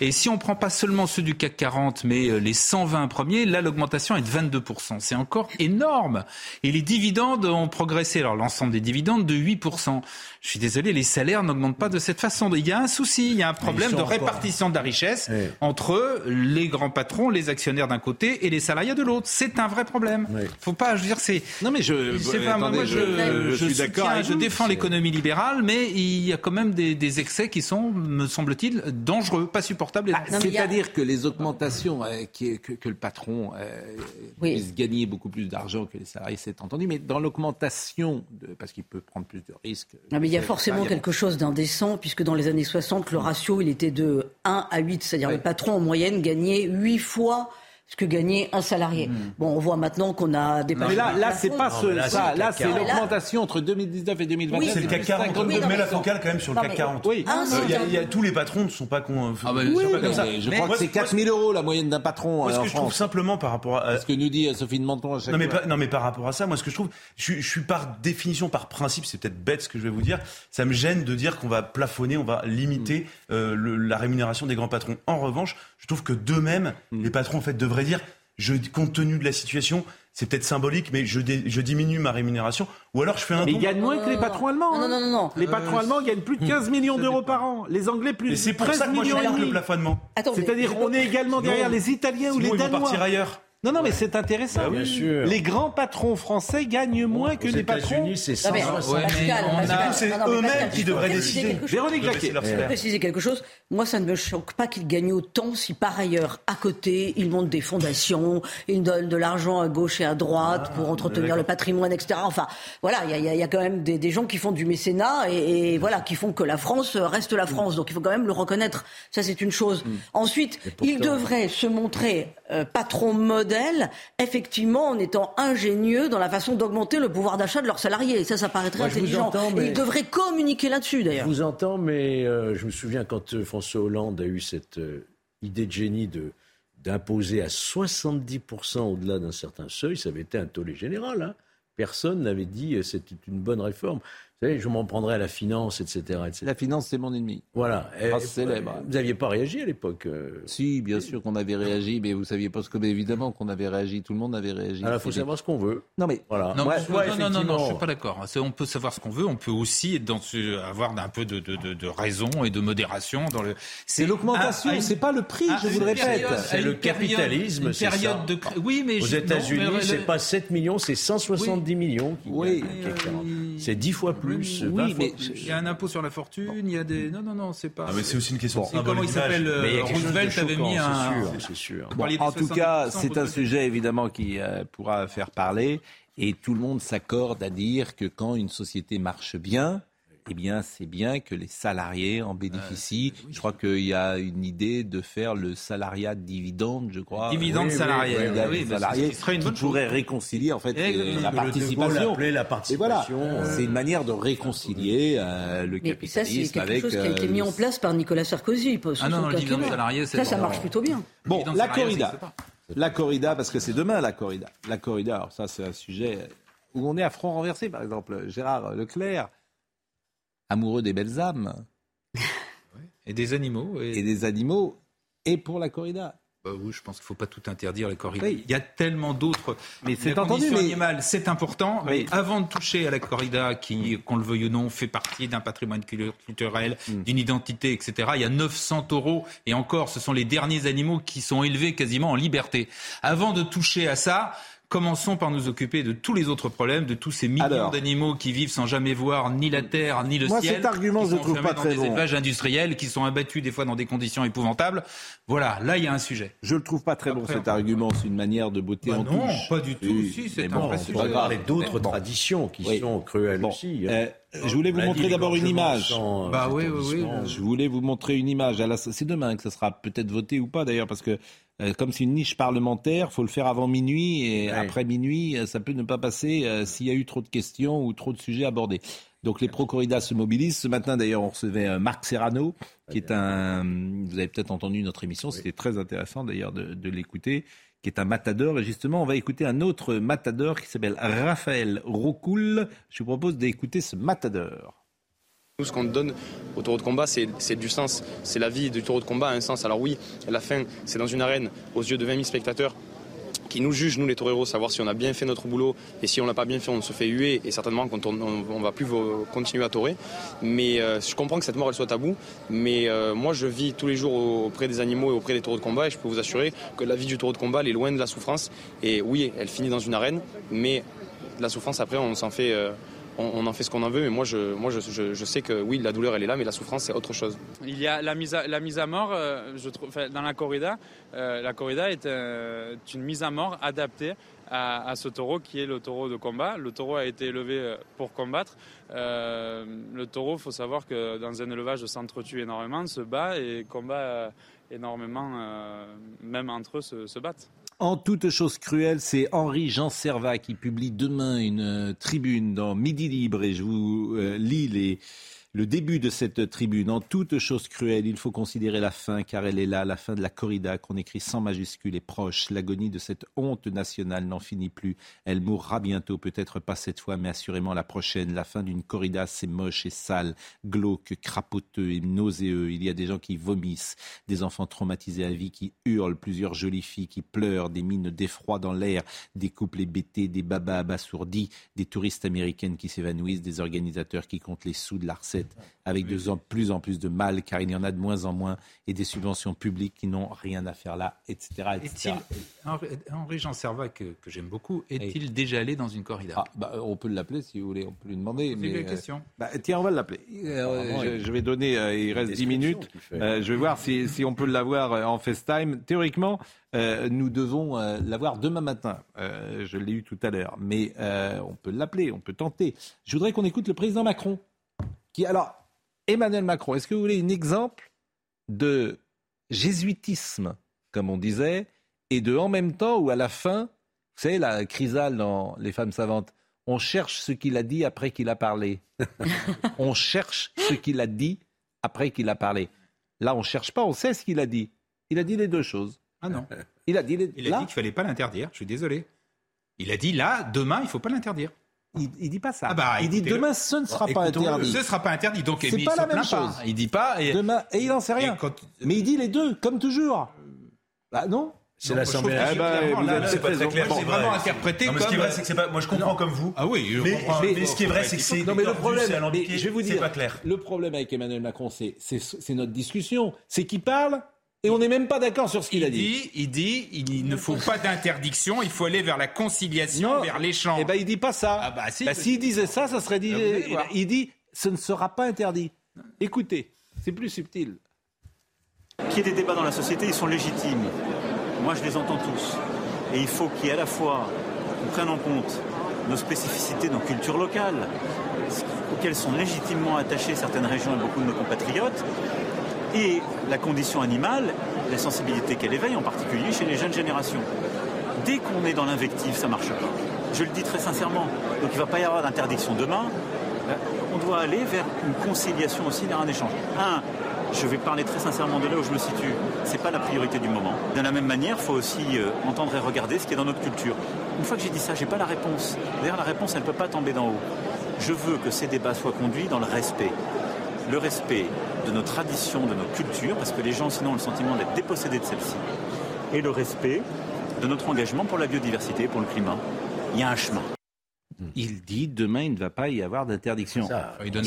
Et si on prend pas seulement ceux du CAC 40, mais euh, les 120 premiers, là, l'augmentation est de 22%. C'est encore énorme. Et les dividendes ont progressé, alors l'ensemble des dividendes, de 8%. Je suis désolé, les salaires n'augmentent pas de cette façon. Il y a un souci, il y a un problème de répartition de la richesse entre les grands patrons, les actionnaires d'un côté et les salariés de l'autre. C'est un vrai problème. Faut pas, je veux dire, c'est. Non mais je. Pas, attendez, moi, je, je, suis d'accord. Je défends l'économie libérale, mais il y a quand même des, des excès qui sont, me semble-t-il, dangereux, pas supportables. Ah, C'est-à-dire que les augmentations, euh, qui, que, que, le patron euh, oui. puisse gagner beaucoup plus d'argent que les salariés, c'est entendu. Mais dans l'augmentation, parce qu'il peut prendre plus de risques. Non, mais il y a forcément quelque chose d'indécent, puisque dans les années 60, le ratio, il était de 1 à 8. C'est-à-dire ouais. le patron, en moyenne, gagnait 8 fois ce que gagnait un salarié. Mmh. Bon, on voit maintenant qu'on a des Mais là, là c'est pas ce, là, ça. Là, c'est l'augmentation entre 2019 et 2021. Oui, c'est le CAC 40. Oui, mais la focale quand même sur le CAC 40. Oui. Euh, y a, y a, tous les patrons ne sont pas, con, ah bah, oui, sont pas comme ça. Je crois que c'est 4000 euros la moyenne d'un patron. Moi, ce en que je trouve simplement par rapport à. Ce que nous dit Sophie de Menton à chaque non, mais. Pas, non, mais par rapport à ça, moi, ce que je trouve, je, je suis par définition, par principe, c'est peut-être bête ce que je vais vous dire, ça me gêne de dire qu'on va plafonner, on va limiter euh, le, la rémunération des grands patrons. En revanche, je trouve que d'eux-mêmes, les patrons, en fait, devraient dire je, compte tenu de la situation, c'est peut-être symbolique, mais je, dé, je, diminue ma rémunération. Ou alors je fais un. Mais ils gagnent moins que les patrons allemands. Non, non, non, non. Les patrons euh, allemands gagnent plus de 15 millions d'euros par an. Les Anglais plus de 13 c'est pour ça que moi, millions. Je regarde le plafonnement. C'est-à-dire on est également derrière non, les Italiens ou les Danois. Ils vont partir ailleurs. Non, non, mais c'est intéressant. Bah, bien sûr. Les grands patrons français gagnent moins que les patrons. c'est ça. C'est eux-mêmes qui devraient décider. Véronique Jacquet. Je vais préciser quelque chose. Moi, ça ne me choque pas qu'ils gagnent autant si par ailleurs, à côté, ils montent des fondations, ils donnent de l'argent à gauche et à droite Ah, pour entretenir le patrimoine, etc. Enfin, voilà, il y, y, y, a quand même des, des, gens qui font du mécénat et, et, voilà, qui font que la France reste la France. Donc il faut quand même le reconnaître. Ça, c'est une chose. Mm. Ensuite, ils devraient se montrer euh, patron modèle, effectivement, en étant ingénieux dans la façon d'augmenter le pouvoir d'achat de leurs salariés. Ça, ça paraît très Moi, intelligent. Entends, mais... Et ils devraient communiquer là-dessus, d'ailleurs. Je vous entends, mais euh, je me souviens quand euh, François Hollande a eu cette euh, idée de génie de d'imposer à 70% au-delà d'un certain seuil, ça avait été un tollé général. Hein. Personne n'avait dit que c'était une bonne réforme. Vous savez, je m'en prendrais à la finance, etc. etc. La finance, c'est mon ennemi. Voilà. Et, célèbre. Vous n'aviez pas réagi à l'époque euh... Si, bien sûr qu'on avait réagi, mais vous saviez pas ce que, mais évidemment qu'on avait réagi. Tout le monde avait réagi. Alors, il faut savoir ce qu'on veut. Non, mais voilà. Non, Moi, non, moi, non, non, effectivement... non, je suis pas d'accord. On peut savoir ce qu'on veut. On peut aussi être dans ce, avoir un peu de, de, de, de, raison et de modération dans le. C'est l'augmentation, c'est pas le prix. je vous le répète. C'est le capitalisme. C'est période de. Oui, mais aux États-Unis, c'est pas 7 millions, c'est 170 millions. Oui. C'est 10 fois plus. Oui, mais il y a un impôt sur la fortune, il y a des. Non, non, non, c'est pas. Ah, mais c'est aussi une question. Bon. Comment il s'appelle euh, Roosevelt avait mis un. C'est sûr. Bon, en tout cas, c'est un sujet évidemment qui euh, pourra faire parler. Et tout le monde s'accorde à dire que quand une société marche bien, eh bien, c'est bien que les salariés en bénéficient. Euh, oui, je crois qu'il y a une idée de faire le salariat dividende, je crois. Dividende oui, salarié. Oui, oui, oui, salarié ce serait une qui pourrait réconcilier en fait euh, la, participation. la participation. Et voilà, c'est une manière de réconcilier euh, le Mais capitalisme ça, c'est quelque avec. chose qui a été mis en place par Nicolas Sarkozy. Ah non, non le dividende salarié, ça, ça marche plutôt bien. Bon, la corrida. La corrida, parce que c'est demain la corrida. La corrida, alors ça, c'est un sujet où on est à front renversé, par exemple. Gérard Leclerc amoureux des belles âmes. Et des animaux. Et... et, des animaux. Et pour la corrida. Bah oui, je pense qu'il ne faut pas tout interdire, la corrida. Oui. Il y a tellement d'autres. Mais c'est entendu. Mais... c'est important. Oui. Mais avant de toucher à la corrida, qui, qu'on le veuille ou non, fait partie d'un patrimoine culturel, mm. d'une identité, etc., il y a 900 taureaux. Et encore, ce sont les derniers animaux qui sont élevés quasiment en liberté. Avant de toucher à ça, Commençons par nous occuper de tous les autres problèmes, de tous ces millions d'animaux qui vivent sans jamais voir ni la terre ni le moi, ciel. Cet argument, je trouve pas dans très des bon. élevages industriels qui sont abattus des fois dans des conditions épouvantables. Voilà, là il y a un sujet. Je le trouve pas très Après, bon cet argument. C'est une manière de botter bah en non, touche. pas du tout. Oui, si, c'est bon, un vrai on sujet. va parler d'autres traditions qui oui. sont cruelles bon. aussi. Euh, je voulais vous montrer d'abord une image. Sans, bah oui, oui, oui. Je voulais vous montrer une image. C'est demain que ça sera peut-être voté ou pas d'ailleurs, parce que euh, comme c'est une niche parlementaire, faut le faire avant minuit et après minuit, ça peut ne pas passer euh, s'il y a eu trop de questions ou trop de sujets abordés. Donc les pro-corridas se mobilisent. Ce matin d'ailleurs, on recevait euh, Marc Serrano, qui est un... Vous avez peut-être entendu notre émission, c'était très intéressant d'ailleurs de, de l'écouter, qui est un matador. Et justement, on va écouter un autre matador qui s'appelle Raphaël Rocoul. Je vous propose d'écouter ce matador. Nous, ce qu'on donne au taureau de combat, c'est du sens. C'est la vie du taureau de combat un sens. Alors oui, la fin, c'est dans une arène, aux yeux de 20 000 spectateurs, qui nous jugent, nous les toreros, savoir si on a bien fait notre boulot et si on l'a pas bien fait, on se fait huer et certainement qu'on on, va plus continuer à torer. Mais euh, je comprends que cette mort elle soit tabou, mais euh, moi je vis tous les jours auprès des animaux et auprès des taureaux de combat et je peux vous assurer que la vie du taureau de combat elle est loin de la souffrance et oui, elle finit dans une arène, mais la souffrance après on s'en fait euh, on, en fait ce qu'on en veut, mais moi, je, sais que oui, la douleur, elle est là, mais la souffrance, c'est autre chose. Il y a la mise à, la mise à mort, euh, je trouve, dans la corrida. Euh, la corrida est euh, une mise à mort adaptée à, ce taureau qui est le taureau de combat. Le taureau a été élevé pour combattre. le taureau, faut savoir que dans un élevage, s'entretue énormément, se bat et combat énormément, même entre eux, se battent. En toute chose cruelle, c'est Henri Jean Servat qui publie demain une euh, tribune dans Midi Libre et je vous euh, lis les, le début de cette tribune. En toute chose cruelle, il faut considérer la fin, car elle est là, la fin de la corrida qu'on écrit sans majuscule et proche. L'agonie de cette honte nationale n'en finit plus. Elle mourra bientôt, peut-être pas cette fois, mais assurément la prochaine. La fin d'une corrida, c'est moche et sale, glauque, crapoteux et nauséeux. Il y a des gens qui vomissent, des enfants traumatisés à vie qui hurlent, plusieurs jolies filles qui pleurent, des mines d'effroi dans l'air, des couples hébétés, des babas abasourdis, des touristes américaines qui s'évanouissent, des organisateurs qui comptent les sous de avec de plus en plus de mal, car il y en a de moins en moins, et des subventions publiques qui n'ont rien à faire là, etc. etc. Henri Jean Servat, que, j'aime beaucoup, est-il déjà allé dans une corrida? Ah, bah, On peut l'appeler si vous voulez, on peut lui demander. Mais, euh, question. Bah, tiens, on va l'appeler. Euh, je, vais donner, euh, il reste 10 minutes. je vais voir si, si on peut l'avoir en FaceTime. Théoriquement, nous devons l'avoir demain matin. je l'ai eu tout à l'heure. Mais on peut l'appeler, on peut tenter. Je voudrais qu'on écoute le président Macron qui, alors, Emmanuel Macron, est-ce que vous voulez un exemple de jésuitisme, comme on disait, et de en même temps où à la fin, vous savez, la chrysale dans Les femmes savantes, on cherche ce qu'il a dit après qu'il a parlé. on cherche ce qu'il a dit après qu'il a parlé. Là, on ne cherche pas, on sait ce qu'il a dit. Il a dit les deux choses. Ah non. Il a dit, les... il a dit qu'il ne fallait pas l'interdire, je suis désolé. Il a dit là, demain, il ne faut pas l'interdire. Il, ne dit pas ça. Ah bah, il dit demain ce ne sera pas interdit. Ce ne sera pas interdit. Donc c'est pas la même chose. Il dit pas. Et, demain et il n'en sait rien. Mais il dit les deux, comme toujours. Bah non. C'est l'Assemblée nationale. c'est pas très clair. C'est vraiment interprété comme. Ce qui est vrai, c'est que c'est pas. Moi, je comprends comme vous. Ah oui. Je comprends. Mais ce qui est vrai, c'est que c'est. Non, mais le problème, je vais vous dire, pas clair. Le problème avec Emmanuel Macron, c'est notre discussion, c'est qu'il parle et on n'est même pas d'accord sur ce qu'il a dit. Il dit, il ne faut pas d'interdiction, il faut aller vers la conciliation, vers l'échange. Eh ben, il dit pas ça. Ah bah, si, bah, S'il disait ça, ça serait dit. Ah, il dit, ce ne sera pas interdit. Écoutez, c'est plus subtil. Qu'il y ait des débats dans la société, ils sont légitimes. Moi, je les entends tous. Et il faut qu'il y ait à la fois, qu'on prenne en compte nos spécificités, nos cultures locales, auxquelles sont légitimement attachées certaines régions et beaucoup de nos compatriotes, et la condition animale, la sensibilité qu'elle éveille, en particulier chez les jeunes générations. Dès qu'on est dans l'invective, ça ne marche pas. Je le dis très sincèrement. Donc il ne va pas y avoir d'interdiction demain. On doit aller vers une conciliation aussi, vers un échange. Un, je vais parler très sincèrement de là où je me situe. Ce n'est pas la priorité du moment. De la même manière, il faut aussi euh, entendre et regarder ce qui est dans notre culture. Une fois que j'ai dit ça, je n'ai pas la réponse. D'ailleurs, la réponse, elle ne peut pas tomber d'en haut. Je veux que ces débats soient conduits dans le respect le respect de nos traditions, de nos cultures, parce que les gens sinon ont le sentiment d'être dépossédés de celles-ci, et le respect de notre engagement pour la biodiversité, pour le climat. Il y a un chemin. Il dit demain il ne va pas y avoir d'interdiction. Il donne,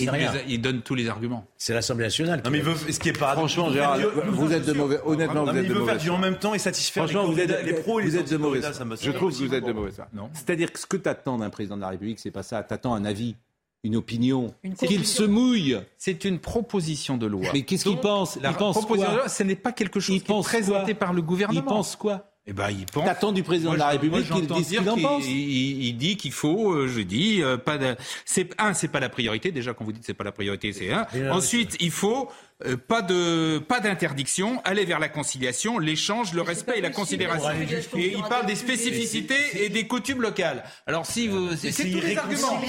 il donne tous les arguments. C'est l'Assemblée nationale. Non mais il veut, ce qui est Franchement, Gérard, vous êtes de mauvais. Honnêtement, vous êtes de mauvais. Il veut faire du en même temps et satisfaire Franchement, vous êtes, les pros et les êtes de mauvais. Je trouve que vous êtes de mauvais. C'est-à-dire que ce que tu attends d'un président de la République, c'est pas ça. Tu attends un avis une opinion, qu'il se mouille. C'est une proposition de loi. Mais qu'est-ce qu'il pense? Il pense quoi? Ce n'est pas quelque chose qui est présenté par le gouvernement. Il pense quoi? Eh ben, il pense. T'attends du président de la République qu'il dise ce qu'il en pense. Il, dit qu'il faut, euh, je dis, euh, pas de. C'est un, c'est pas la priorité. Déjà, quand vous dites c'est pas la priorité, c'est un. Ensuite, il faut euh, pas de pas d'interdiction, aller vers la conciliation, l'échange, le respect et la considération. Et il parle des spécificités et des coutumes locales. Alors si vous c'est tous les arguments.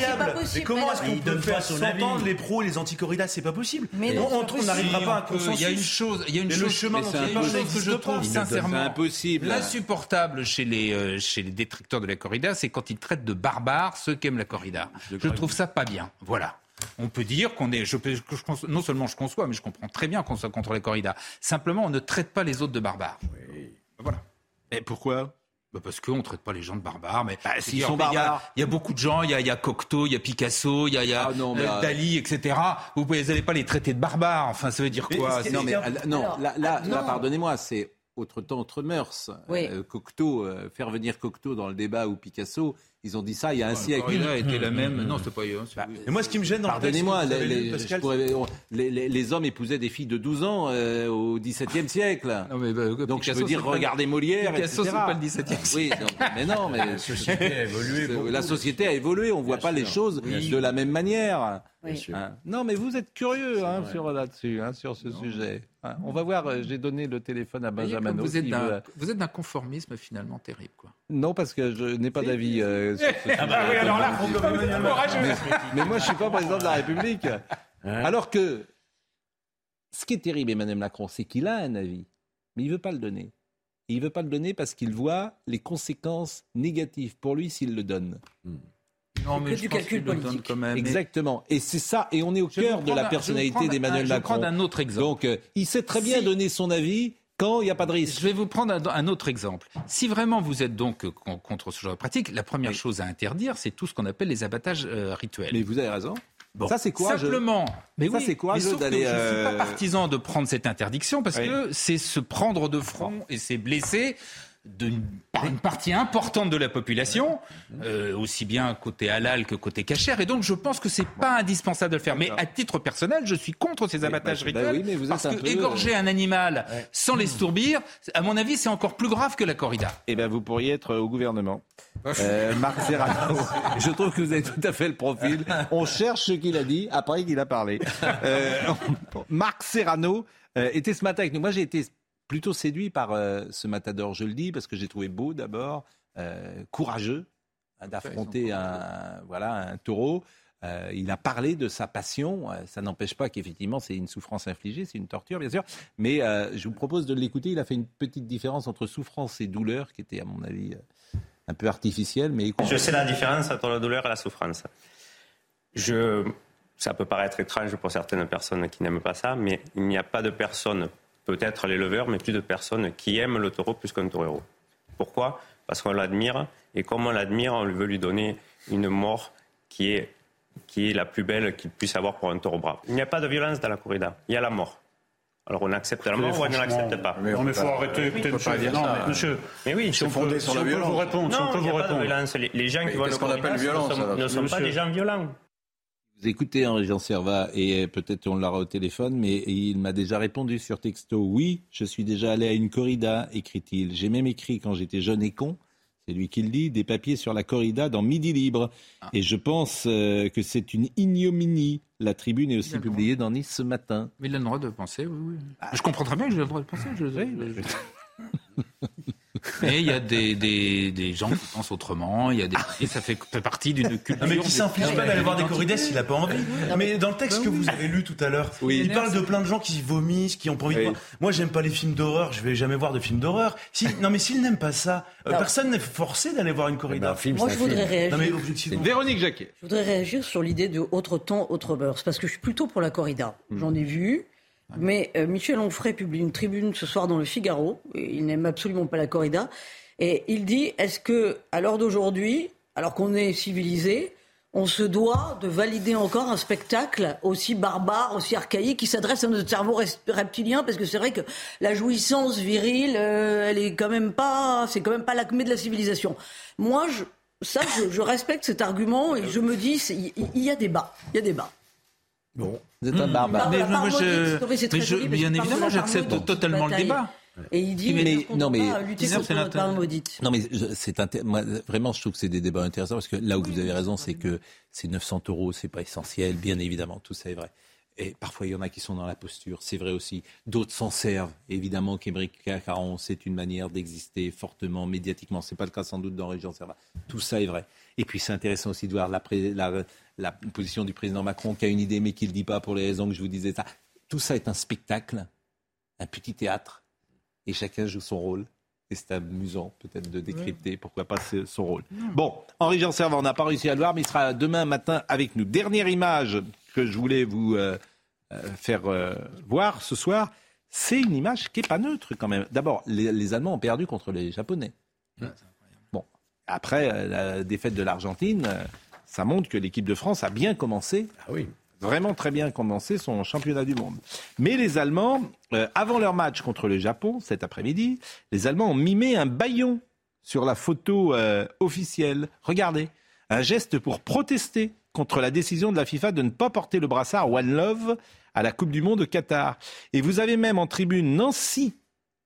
Mais comment est-ce qu'on peut faire s'entendre les pros et les anti-corridas? C'est pas possible. Mais on n'arrivera pas à un consensus. Il y a une chose, il y a une chose, chemin que je trouve sincèrement impossible, insupportable chez les euh, chez les détracteurs de la corrida, c'est quand ils traitent de barbares ceux qui aiment la corrida. Je trouve ça pas bien. Voilà. On peut dire qu'on est. Je je, non seulement je conçois, mais je comprends très bien qu'on soit contre les corridas. Simplement, on ne traite pas les autres de barbares. Oui. Voilà. Et pourquoi? Bah parce qu'on ne traite pas les gens de barbares, mais bah, s'ils sont barbares. Il y, a beaucoup de gens, il y a, y a Cocteau, il y a Picasso, il y a, y a ah non, euh, Dali, etc. Vous n'allez pas les traiter de barbares. Enfin, ça veut dire quoi? Non, mais, non, là, là, là pardonnez-moi, c'est autre temps, autre mœurs. Euh, Cocteau, euh, faire venir Cocteau dans le débat ou Picasso, ils ont dit ça il y a un siècle. Il a été la même. Non, c'était pas. Bah, mais moi, ce qui me gêne dans Pardonnez-moi, les, les, les, hommes épousaient des filles de 12 ans euh, au XVIIe siècle. Non, mais, bah, donc je veux dire, regardez Molière, Picasso, etc. c'est pas le XVIIe siècle. Oui, mais non, mais la société a évolué. La société a évolué. On voit pas les choses de la même manière. Hein. non, mais vous êtes curieux hein, sur là-dessus, hein, sur ce sujet. Hein. On va voir. Euh, j'ai donné le téléphone à Benjamin. Vous êtes d'un conformisme finalement terrible, quoi. Non, parce que je n'ai pas d'avis. Euh, ah bah oui, alors là, mais, mais moi, je suis pas président de la République. Alors que ce qui est terrible, Emmanuel Macron, c'est qu'il a un avis, mais il veut pas le donner. il veut pas le donner parce qu'il voit les conséquences négatives pour lui s'il le donne. Hmm. Non, mais du calcul politique. Quand même. Exactement. Et c'est ça. Et on est au cœur de la personnalité d'Emmanuel Macron. Je vais prendre un autre exemple. Donc, euh, il sait très bien donner son avis quand il n'y a pas de risque. Je vais vous prendre un, autre exemple. Si vraiment vous êtes donc contre ce genre de pratique, la première chose à interdire, c'est tout ce qu'on appelle les abattages euh, rituels. Mais vous avez raison. Bon, ça c'est quoi Simplement. Mais ça c'est quoi mais sauf que Je ne suis pas euh, partisan de prendre cette interdiction parce que c'est se prendre de front et c'est blesser d'une une partie importante de la population, euh, aussi bien côté halal que côté cachère. Et donc, je pense que c'est pas indispensable de le faire. Mais à titre personnel, je suis contre ces abattages bah, rituels. Bah oui, parce que égorger euh, un animal sans l'estourbir, à mon avis, c'est encore plus grave que la corrida. Eh bien, vous pourriez être au gouvernement. Euh, Marc Serrano, je trouve que vous avez tout à fait le profil. On cherche ce qu'il a dit après qu'il a parlé. Marc Serrano était ce matin avec nous. Moi, j'ai été plutôt séduit par euh, ce matador, je le dis, parce que j'ai trouvé beau d'abord, euh, courageux hein, d'affronter un, voilà, un taureau. Euh, il a parlé de sa passion. ça n'empêche pas qu'effectivement, c'est une souffrance infligée, c'est une torture, bien sûr. Mais je vous propose de l'écouter. Il a fait une petite différence entre souffrance et douleur, qui était, à mon avis, un peu artificielle. Mais Je sais la différence entre la douleur et la souffrance. Je... Ça peut paraître étrange pour certaines personnes qui n'aiment pas ça, mais il n'y a pas de personne peut-être les leveurs, mais plus de personnes qui aiment le taureau plus qu'un torero. Pourquoi? Parce qu'on l'admire, et comme on l'admire, on veut lui donner une mort qui est, qui est la plus belle qu'il puisse avoir pour un taureau brave. Il n'y a pas de violence dans la corrida, il y a la mort. Alors on accepte la mort ou on ne l'accepte pas? mais On il faut arrêter. Oui, monsieur. Non, mais, monsieur. Mais oui, si on, peut, si on peut vous répondre. Non, si on peut vous répondre. Violence. Les, les gens qui vont le qu'on appelle violence, ne sont, ne sont pas des gens violents. Vous écoutez Henri Jean Servat et peut-être on l'aura au téléphone, mais il m'a déjà répondu sur texto. Oui, je suis déjà allé à une corrida, écrit-il. J'ai même écrit quand j'étais jeune et con. C'est lui qui le dit, des papiers sur la corrida dans Midi Libre. Ah. Et je pense euh, que c'est une ignominie. La tribune est aussi publiée dans Nice ce matin. Mais il a le droit de penser, oui, oui. Ah. je comprends très bien que j'ai le droit de penser. Je, Mais il y a des, des, des, gens qui pensent autrement, il y a des, et ça fait, fait partie d'une culture. Non mais qui s'inflige pas d'aller voir des corridas s'il n'a pas envie. mais dans le texte que vous avez lu tout à l'heure, il parle de plein de gens qui vomissent, qui ont pas envie de voir. Moi, j'aime pas les films d'horreur, je vais jamais voir de films d'horreur. Si, non mais s'il n'aime pas ça, euh, personne n'est forcé d'aller voir une corrida. Eh ben, Moi, je voudrais réagir. Non, mais Véronique Jacquet. Je voudrais réagir sur l'idée de autre temps, autre beurre. parce que je suis plutôt pour la corrida. Hmm. J'en ai vu. Mais euh, Michel Onfray publie une tribune ce soir dans le Figaro. Il n'aime absolument pas la corrida. Et il dit est-ce que, à l'heure d'aujourd'hui, alors qu'on est civilisé, on se doit de valider encore un spectacle aussi barbare, aussi archaïque, qui s'adresse à notre cerveau reptilien, parce que c'est vrai que la jouissance virile, euh, elle est quand même pas, c'est quand même pas l'acmé de la civilisation. Moi, je, ça, je, respecte cet argument et je me dis, il y, a débat, il y a débat. Bon, vous êtes un barbare. Mais, moi, je, bien évidemment, j'accepte totalement le débat. Et il dit mais, non mais lutter contre maudite. Non mais c'est vraiment je trouve que c'est des débats intéressants parce que là où vous avez raison c'est que ces 900 euros c'est pas essentiel bien évidemment tout ça est vrai. Et parfois, il y en a qui sont dans la posture, c'est vrai aussi. D'autres s'en servent. Évidemment qu'Émeric Caron, c'est une manière d'exister fortement, médiatiquement. Ce n'est pas le cas sans doute dans Région Serva. Tout ça est vrai. Et puis, c'est intéressant aussi de voir la, la, la, position du président Macron qui a une idée mais qui ne le dit pas pour les raisons que je vous disais. Ça. Tout ça est un spectacle, un petit théâtre et chacun joue son rôle. Et c'est amusant peut-être de décrypter, pourquoi pas son rôle. Bon, Henri Jean Servant, on n'a pas réussi à le voir, mais il sera demain matin avec nous. Dernière image que je voulais vous euh, euh, faire euh, voir ce soir, c'est une image qui n'est pas neutre quand même. D'abord, les, les Allemands ont perdu contre les Japonais. Bon, après la défaite de l'Argentine, ça montre que l'équipe de France a bien commencé. Ah oui. Vraiment très bien commencé son championnat du monde. Mais les Allemands, euh, avant leur match contre le Japon, cet après-midi, les Allemands ont mimé un baillon sur la photo euh, officielle. Regardez, un geste pour protester contre la décision de la FIFA de ne pas porter le brassard One Love à la Coupe du Monde au Qatar. Et vous avez même en tribune Nancy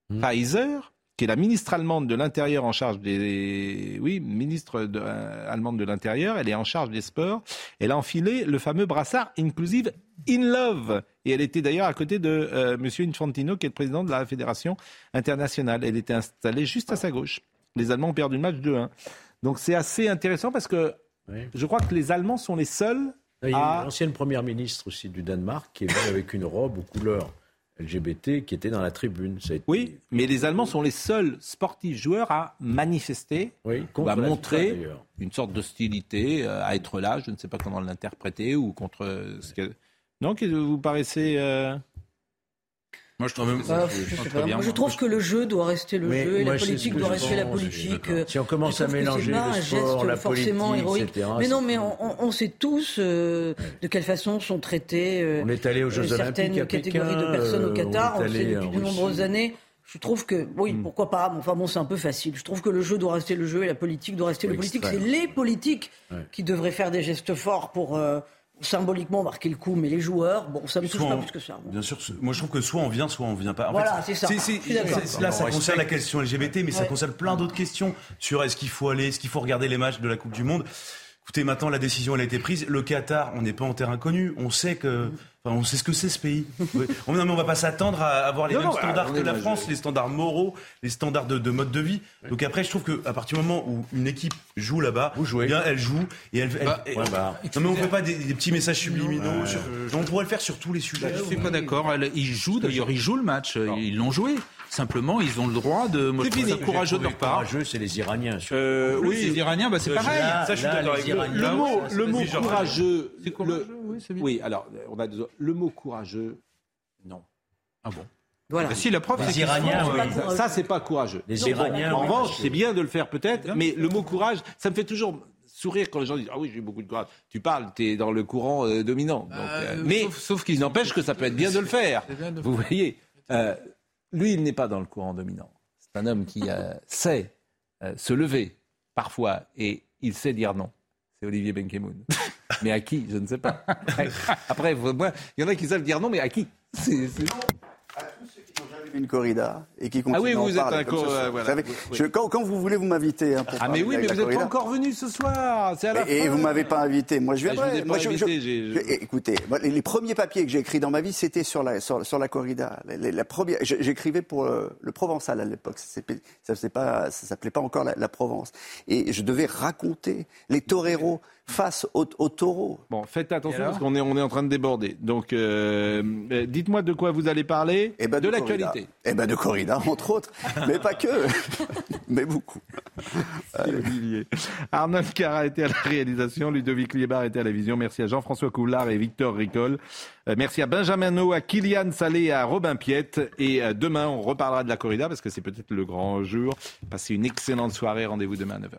Pfizer, qui est la ministre allemande de l'Intérieur en charge des... Oui, ministre de- euh, allemande de l'Intérieur, elle est en charge des sports. Elle a enfilé le fameux brassard Inclusive in Love. Et elle était d'ailleurs à côté de euh, Monsieur Infantino, qui est le président de la Fédération internationale. Elle était installée juste à sa gauche. Les Allemands ont perdu le match 2-1. Donc c'est assez intéressant parce que je crois que les Allemands sont les seuls Il y a à... une ancienne première ministre aussi du Danemark qui est venue avec une robe aux couleurs LGBT qui était dans la tribune. Ça a été- Oui, mais les Allemands sont les seuls sportifs joueurs à manifester, ou contre à montrer FIFA, une sorte d'hostilité, euh, à être là, je ne sais pas comment l'interpréter, ou contre ce que... Non, que vous paraissez... euh, Moi, je trouve que Bah, c'est- je, bien, Moi, trouve que le jeu doit rester le Mais jeu et la politique que doit rester la politique. Si on commence Je à trouve mélanger c'est pas le un sport, geste la forcément politique, héroïque. etc., Mais non, mais on, sait tous euh, de quelle façon sont traitées euh, On est allé aux Jeux euh, Olympiques certaines à catégories Pékin, de personnes euh, au Qatar. on On, sait depuis de nombreuses années. Je trouve que, oui, Hmm. pourquoi pas, mais enfin bon, c'est un peu facile. Je trouve que le jeu doit rester le jeu et la politique doit rester Oui, le politique. C'est les politiques Ouais. qui devraient faire des gestes forts pour euh, symboliquement marquer le coup, mais les joueurs, bon, ça me touche Soit pas on- plus que ça. Bien sûr, moi je trouve que soit on vient, soit on vient pas. En Voilà, c'est ça. Là, ça On concerne la question LGBT, mais ça concerne plein d'autres questions sur est-ce qu'il faut aller, est-ce qu'il faut regarder les matchs de la Coupe du Monde. Écoutez, maintenant la décision elle a été prise. Le Qatar, on n'est pas en terrain connu. On sait que, enfin, on sait ce que c'est ce pays. Oui. On, non, mais on va pas s'attendre à avoir les Non, mêmes non, standards que la France, les standards moraux, les standards de, de mode de vie. Donc après, je trouve que à partir du moment où une équipe joue là-bas, eh bien elle joue et elle. elle- Bah, ouais, bah. non mais on fait pas des, des petits messages subliminaux. Ouais. sur- on pourrait le faire sur tous les sujets. Je suis pas d'accord. Ils jouent d'ailleurs, ils jouent le match. Ils l'ont joué. Simplement, ils ont le droit de. Moi, je trouve ça courageux de leur part. Courageux, c'est les Iraniens. Euh, Oui, les Iraniens, bah, c'est Euh, pareil. là, ça, je suis là, d'accord les avec vous. Iraniens, Le mot, le mot courageux. C'est courageux, le- oui, c'est bien. Oui, alors, on a le mot courageux, non. Ah bon? Voilà. Bah, Si la preuve, Les c'est Iraniens, euh, Ça, c'est pas courageux. Les Bon, Iraniens, En oui. revanche, c'est bien de le faire peut-être, mais le mot courage, ça me fait toujours sourire quand les gens disent Ah oui, j'ai eu beaucoup de courage. Tu parles, tu es dans le courant euh, dominant. Donc, euh, Euh, mais sauf- sauf il qu'ils n'empêche que ça peut être bien de le faire. C'est bien de le Vous voyez, euh, lui, il n'est pas dans le courant dominant. C'est un homme qui euh, sait euh, se lever parfois et il sait dire non. C'est Olivier Benkemoun. mais à qui? Je ne sais pas. Après, moi, il y en a qui savent dire non, mais à qui? C'est- une corrida et qui Ah continue oui, à en vous êtes parler un comme co- ce soir. euh, Vous voilà. savez, Oui, oui. je- quand, quand vous voulez, vous m'invitez. hein, Ah mais oui, mais vous n'êtes pas encore venu ce soir. C'est à la Et, et vous m'avez pas invité. Moi, je Ah, viendrai. écoutez, moi, les, les premiers papiers que j'ai écrits dans ma vie, c'était sur la sur, sur la corrida. Les- la première, j'écrivais pour le, le Provençal à l'époque. Ça s'appelait- Ça s'appelait pas, ça s'appelait pas encore la, la Provence. Et je devais raconter les toreros face aux, aux taureaux. Bon, faites attention parce qu'on est, on est en train de déborder. Donc, euh, euh, dites-moi de quoi vous allez parler. Eh ben, de corrida. l'actualité. Eh ben de corrida, entre autres, mais pas que, mais beaucoup. Olivier. Arnold Cara était à la réalisation, Ludovic Liebar était à la vision. Merci à Jean-François Coulard et Victor Ricol. Euh, merci à Benjamin No, à Kylian Salé et à Robin Piette. Et demain, on reparlera de la corrida parce que c'est peut-être le grand jour. Passez une excellente soirée. Rendez-vous demain à 9h.